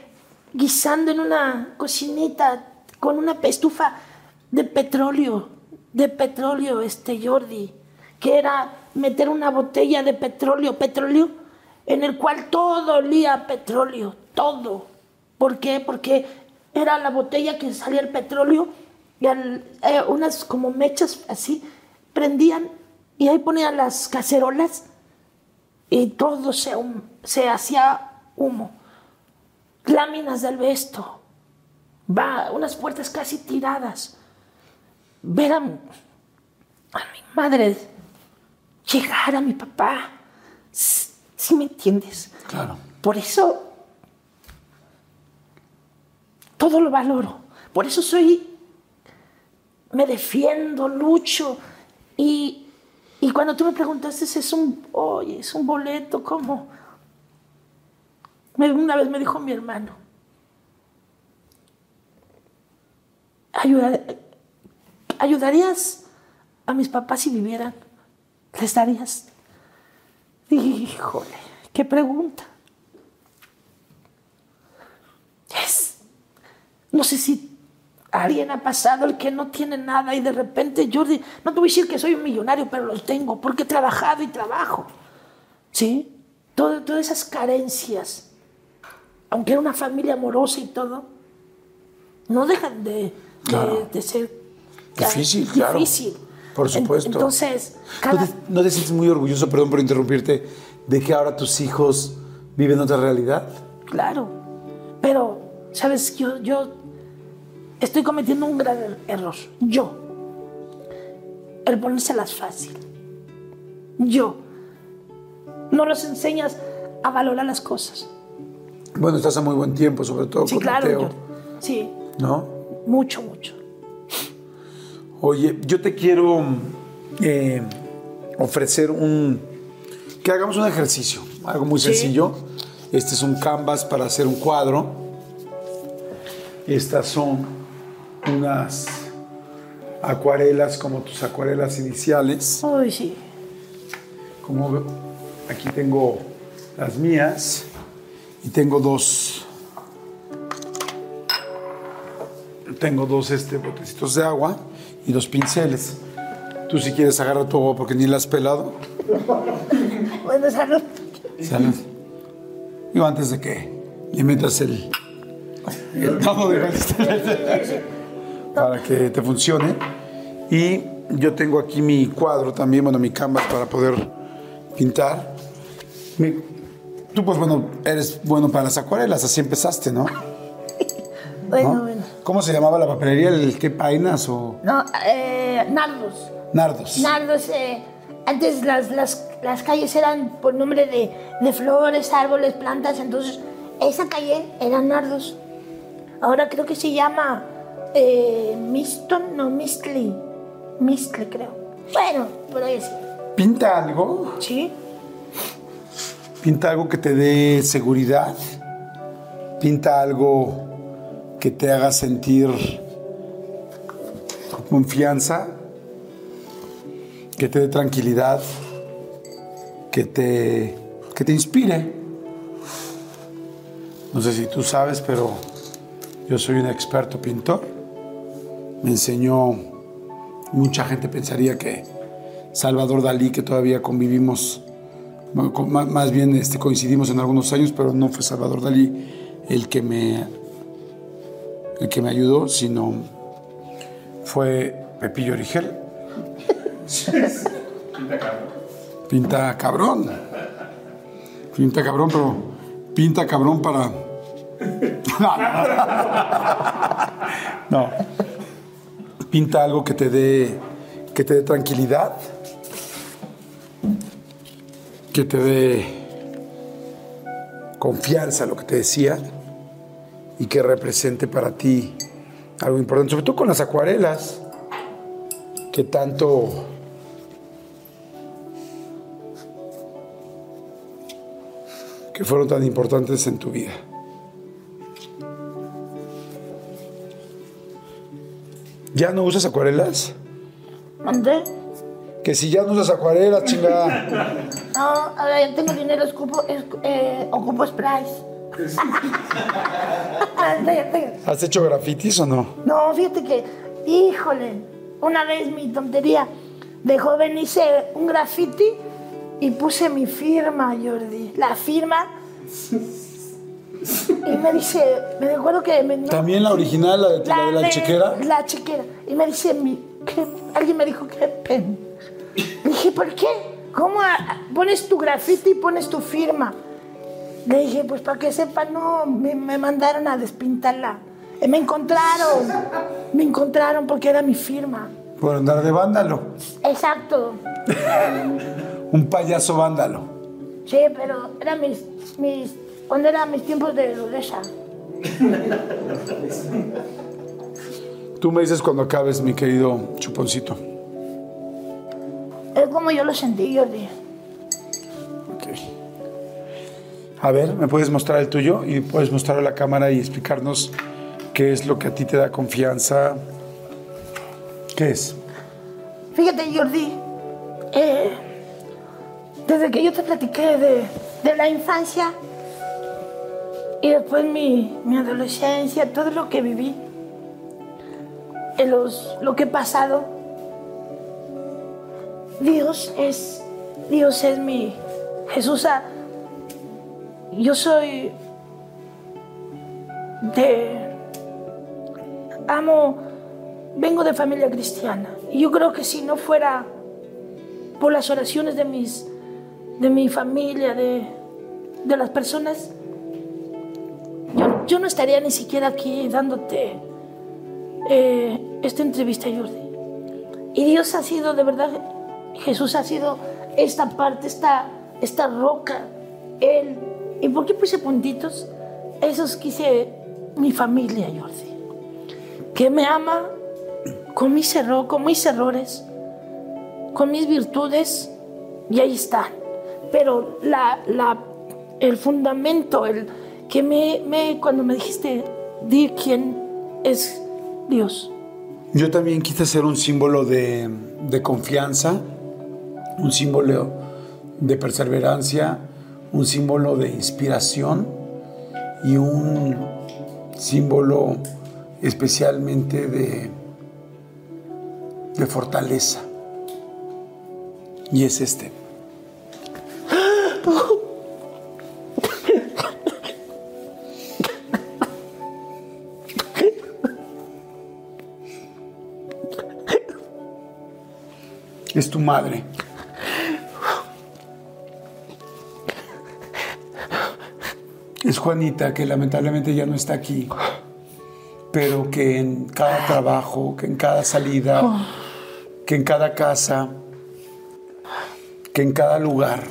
guisando en una cocinita con una estufa de petróleo, de petróleo, este Jordi, que era meter una botella de petróleo, petróleo, en el cual todo olía a petróleo, todo, ¿Por qué? Porque era la botella que salía el petróleo y al- eh, unas como mechas así prendían y ahí ponían las cacerolas y todo se, hum- se hacía humo. Láminas del vesto, va, unas puertas casi tiradas. Ver a, a mi madre llegar a mi papá. ¿Sí me entiendes? Claro. Por eso todo lo valoro. Por eso soy, me defiendo, lucho. Y, y cuando tú me preguntaste, es un, oye, es un boleto, ¿cómo? Me- una vez me dijo mi hermano, "Ayuda- ¿ayudarías a mis papás si vivieran? ¿Les darías? Híjole, qué pregunta. No sé si alguien ha pasado el que no tiene nada y de repente de- no te voy a decir que soy un millonario, pero lo tengo porque he trabajado y trabajo. ¿Sí? Todo- todas esas carencias, aunque era una familia amorosa y todo, no dejan de, de- Claro. de ser Difícil, claro. difícil. Por supuesto. Entonces, ¿No te, no te sientes muy orgulloso, perdón por interrumpirte, de que ahora tus hijos viven otra realidad? Claro. Pero, ¿sabes? Yo, yo estoy cometiendo un gran er- error. Yo. El ponérselas fácil. Yo. No los enseñas a valorar las cosas. Bueno, estás a muy buen tiempo, sobre todo Sí, con claro. Mateo, yo- sí, ¿no? mucho, mucho. Oye, yo te quiero eh, ofrecer un... que hagamos un ejercicio, algo muy sencillo. Este es un canvas para hacer un cuadro. Estas son unas acuarelas como tus acuarelas iniciales. Uy, sí. Como aquí tengo las mías y tengo dos tengo dos este, botecitos de agua y dos pinceles. Tú si quieres agarra tu agua porque ni la has pelado. Bueno, salud. Salud. Digo, antes de que le metas el, el todo de para que te funcione. Y yo tengo aquí mi cuadro también, bueno, mi canvas para poder pintar. Mi- tú, pues bueno, eres bueno para las acuarelas, así empezaste, ¿no? [LAUGHS] Bueno, ¿No? bueno. ¿Cómo se llamaba la papelería? ¿El qué painas o No, eh, nardos. nardos? Nardos, eh, antes las, las, las calles eran por nombre de, de flores, árboles, plantas, entonces esa calle era Nardos. Ahora creo que se llama eh, Miston, no, Mistli. Mistli, creo. Bueno, por ahí sí. Pinta algo, ¿Sí? pinta algo que te dé seguridad, pinta algo que te haga sentir confianza, que te dé tranquilidad, que te, que te inspire. No sé si tú sabes, pero yo soy un experto pintor. Me enseñó, mucha gente pensaría que Salvador Dalí, que todavía convivimos, más bien este, coincidimos en algunos años, pero no fue Salvador Dalí el que me, el que me ayudó, sino fue Pepillo Origel. Pinta cabrón. Pinta cabrón, pero pinta cabrón para. [LAUGHS] No. Pinta algo que te dé que te dé tranquilidad, que te dé confianza, lo que te decía, y que represente para ti algo importante, sobre todo con las acuarelas, que tanto que fueron tan importantes en tu vida. ¿Ya no usas acuarelas? ¿Mandé? Que si ya no usas acuarelas, chingada. No, a ver, yo tengo dinero, escupo, es- eh, ocupo sprays. [LAUGHS] ¿Has hecho grafitis o no? No, fíjate que, híjole, una vez mi tontería, de joven hice un graffiti y puse mi firma, Jordi. La firma Y me dice, me acuerdo que me... También la original, la de la, de la de- chequera. La chequera. Y me dice, mi, que, alguien me dijo que pen. Dije, ¿por qué? ¿Cómo a- pones tu grafiti y pones tu firma? Le dije, pues para que sepan, no, me, me mandaron a despintarla. Eh, Me encontraron, me encontraron porque era mi firma. Por andar de vándalo. Exacto. [LAUGHS] Un payaso vándalo. Sí, pero era mis, mis, cuando eran mis tiempos de rudeza. Tú me dices cuando acabes, mi querido chuponcito. Es como yo lo sentí, Jordi. Ok. A ver, ¿me puedes mostrar el tuyo? Y puedes mostrar a la cámara y explicarnos qué es lo que a ti te da confianza. ¿Qué es? Fíjate, Jordi, eh, desde que yo te platiqué de, de la infancia y después mi, mi adolescencia, todo lo que viví, en los, lo que he pasado, Dios es, Dios es mi Jesús. yo soy de, amo, vengo de familia cristiana. Y yo creo que si no fuera por las oraciones de, mis, de mi familia, de, de las personas, yo, no estaría ni siquiera aquí dándote eh, esta entrevista, Jordi. Y Dios ha sido, de verdad, Jesús ha sido esta parte, esta, esta roca, Él. ¿Y por qué puse puntitos? Esos quise mi familia, Jordi. Que me ama con mis, erro- con mis errores, con mis virtudes, y ahí están. Pero la, la- el fundamento, el que me, me- cuando me dijiste, di quién es Dios. Yo también quise ser un símbolo de, de confianza, un símbolo de perseverancia, un símbolo de inspiración y un símbolo especialmente de, de fortaleza. Y es este. Es tu madre. Es Juanita, que lamentablemente ya no está aquí, pero que en cada trabajo, que en cada salida, que en cada casa, que en cada lugar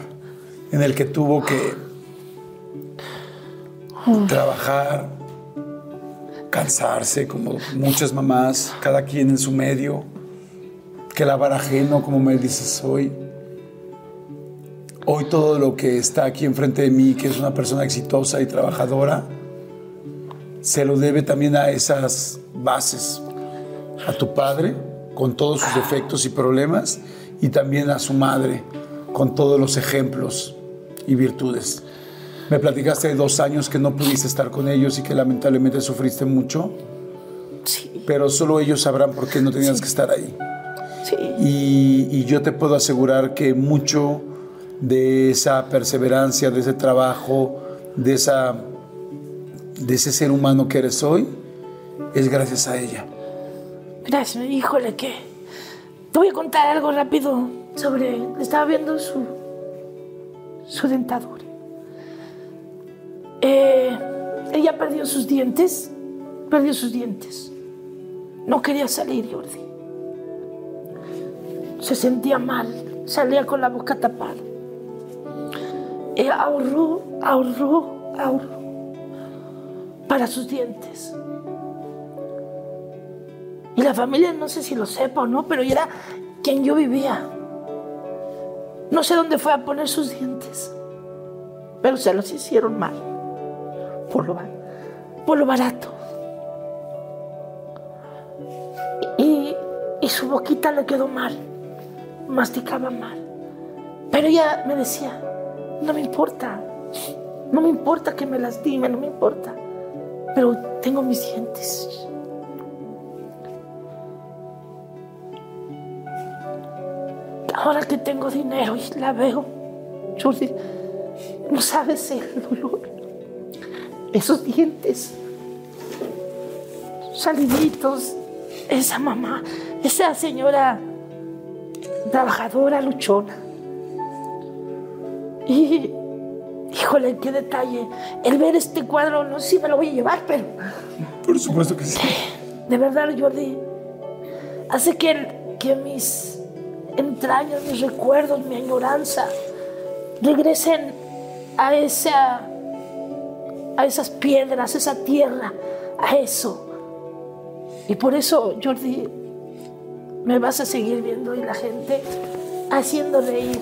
en el que tuvo que trabajar, cansarse, como muchas mamás, cada quien en su medio, que lavar ajeno, como me dices hoy. Hoy todo lo que está aquí enfrente de mí, que es una persona exitosa y trabajadora, se lo debe también a esas bases, a tu padre, con todos sus defectos y problemas, y también a su madre, con todos los ejemplos y virtudes. Me platicaste de dos años que no pudiste estar con ellos y que lamentablemente sufriste mucho, Sí, pero solo ellos sabrán por qué no tenías que estar ahí. Sí. Y, y yo te puedo asegurar que mucho de esa perseverancia, de ese trabajo, de, esa, de ese ser humano que eres hoy, es gracias a ella. Gracias, híjole, que. Te voy a contar algo rápido sobre. Estaba viendo su. su dentadura. Eh, ella perdió sus dientes. Perdió sus dientes. No quería salir, Jordi. Se sentía mal. Salía con la boca tapada. Ella ahorró, ahorró, ahorró. Para sus dientes. Y la familia, no sé si lo sepa o no, pero era quien yo vivía. No sé dónde fue a poner sus dientes, pero se los hicieron mal. Por lo, por lo barato. Y, y su boquita le quedó mal. Masticaba mal. Pero ella me decía, no me importa. No me importa que me lastime, no me importa. Pero tengo mis dientes. Ahora que tengo dinero y la veo, Jordi, no sabes el dolor. esos dientes saliditos, esa mamá, esa señora trabajadora, luchona. Y, híjole, qué detalle. El ver este cuadro, no sé si me lo voy a llevar, pero Por supuesto que sí. de verdad, Jordi, hace que, que mis entrañas, mis recuerdos, mi añoranza regresen a esa a esas piedras, a esa tierra, a eso. Y por eso, Jordi, me vas a seguir viendo y la gente haciendo reír.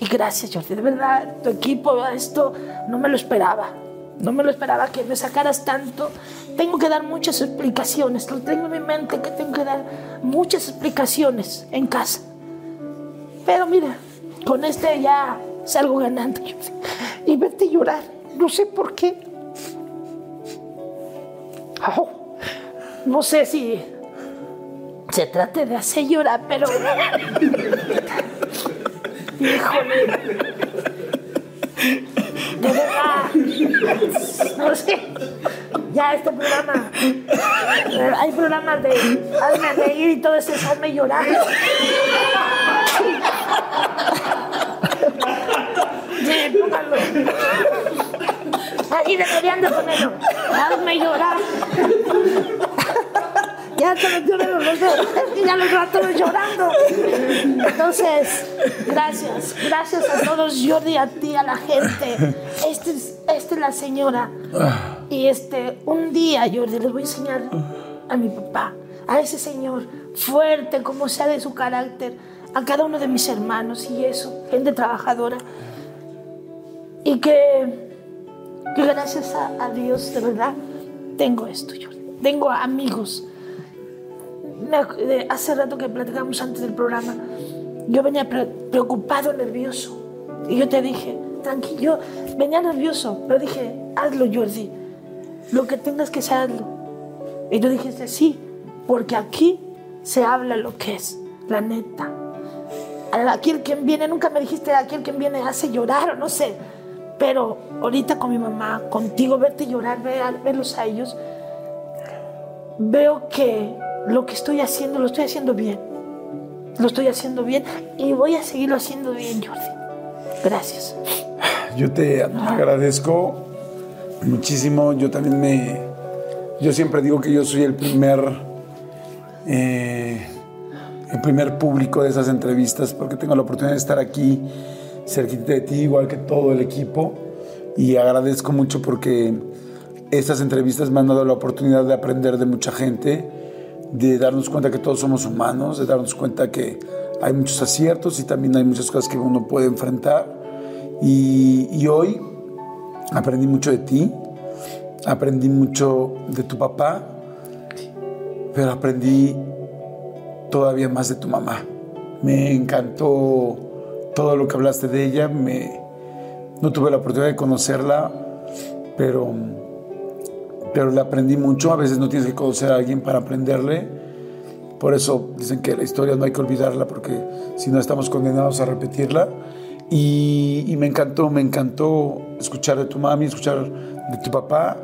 Y gracias, Jordi, de verdad, tu equipo, esto no me lo esperaba. No me lo esperaba que me sacaras tanto. Tengo que dar muchas explicaciones. Lo tengo en mi mente que tengo que dar muchas explicaciones en casa. Pero mira, con este ya salgo ganando. Y verte llorar. No sé por qué. Au. No sé si se trate de hacer llorar, pero. Híjole. De verdad. No sé. Ya este programa. Hay programas de hazme reír y todo eso, hazme llorar. Sí, póngalo. Ahí deberían de ponerlo. Hazme llorar. Ya te metió de los dedos. Es ya los ratos llorando. Entonces, gracias. Gracias a todos, Jordi, a ti, a la gente. Este es, esta es la señora. Y este, un día, Jordi, les voy a enseñar a mi papá, a ese señor, fuerte como sea de su carácter, a cada uno de mis hermanos y eso, gente trabajadora. Y que, que gracias a, a Dios, de verdad, tengo esto, Jordi. Tengo amigos. Hace rato que platicamos antes del programa, yo venía pre- preocupado, nervioso. Y yo te dije, tranquilo, venía nervioso, pero dije, hazlo, Jordi. Lo que tengas que hacer, hazlo. Y tú dijiste, sí, porque aquí se habla lo que es, la neta. Aquí el quien viene, nunca me dijiste, aquí el quien viene hace llorar o no sé. Pero ahorita con mi mamá, contigo, verte llorar, ver- verlos a ellos, veo que lo que estoy haciendo, lo estoy haciendo bien. Lo estoy haciendo bien y voy a seguirlo haciendo bien, Jordi. Gracias. Yo te agradezco muchísimo. Yo también me. Yo siempre digo que yo soy el primer. eh, el primer público de esas entrevistas porque tengo la oportunidad de estar aquí cerquita de ti, igual que todo el equipo. Y agradezco mucho porque estas entrevistas me han dado la oportunidad de aprender de mucha gente, de darnos cuenta que todos somos humanos, de darnos cuenta que hay muchos aciertos y también hay muchas cosas que uno puede enfrentar. Y, hoy aprendí mucho de ti, aprendí mucho de tu papá, pero aprendí todavía más de tu mamá. Me encantó todo lo que hablaste de ella, me, no tuve la oportunidad de conocerla, pero, pero le aprendí mucho. A veces no tienes que conocer a alguien para aprenderle. Por eso dicen que la historia no hay que olvidarla porque si no estamos condenados a repetirla. Y, me encantó, me encantó escuchar de tu mami, escuchar de tu papá,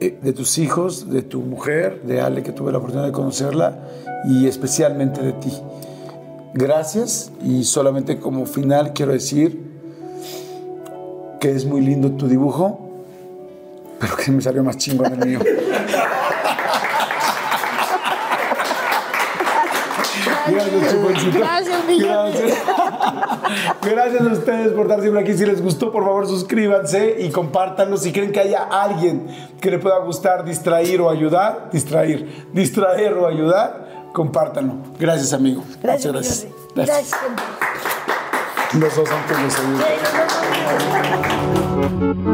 eh, de tus hijos, de tu mujer, de Ale, que tuve la oportunidad de conocerla, y especialmente de ti. Gracias y solamente como final quiero decir que es muy lindo tu dibujo, pero que me salió más chingón el mío. Gracias. Gracias, mi Gracias. Gracias a ustedes por estar siempre aquí. Si les gustó, por favor, suscríbanse y compártanlo. Si creen que haya alguien que le pueda gustar, distraer o ayudar, distraer, distraer o ayudar, compártanlo. Gracias, amigo. Gracias, Jordi. gracias. Gracias. Los dos antes los ayudo.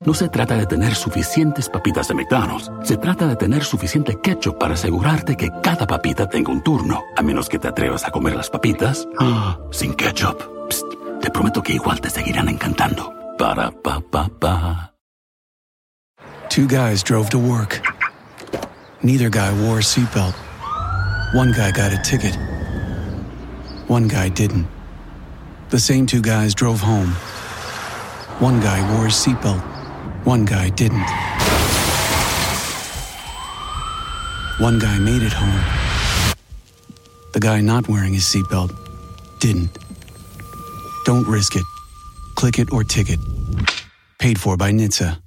No se trata de tener suficientes papitas de McDonald's. Se trata de tener suficiente ketchup para asegurarte que cada papita tenga un turno. A menos que te atrevas a comer las papitas ah, sin ketchup. Psst, te prometo que igual te seguirán encantando. Para pa pa pa. Two guys drove to work. Neither guy wore a seatbelt. One guy got a ticket. One guy didn't. The same two guys drove home. One guy wore a seatbelt. One guy didn't. One guy made it home. The guy not wearing his seatbelt didn't. Don't risk it. Click it or ticket. Paid for by NHTSA.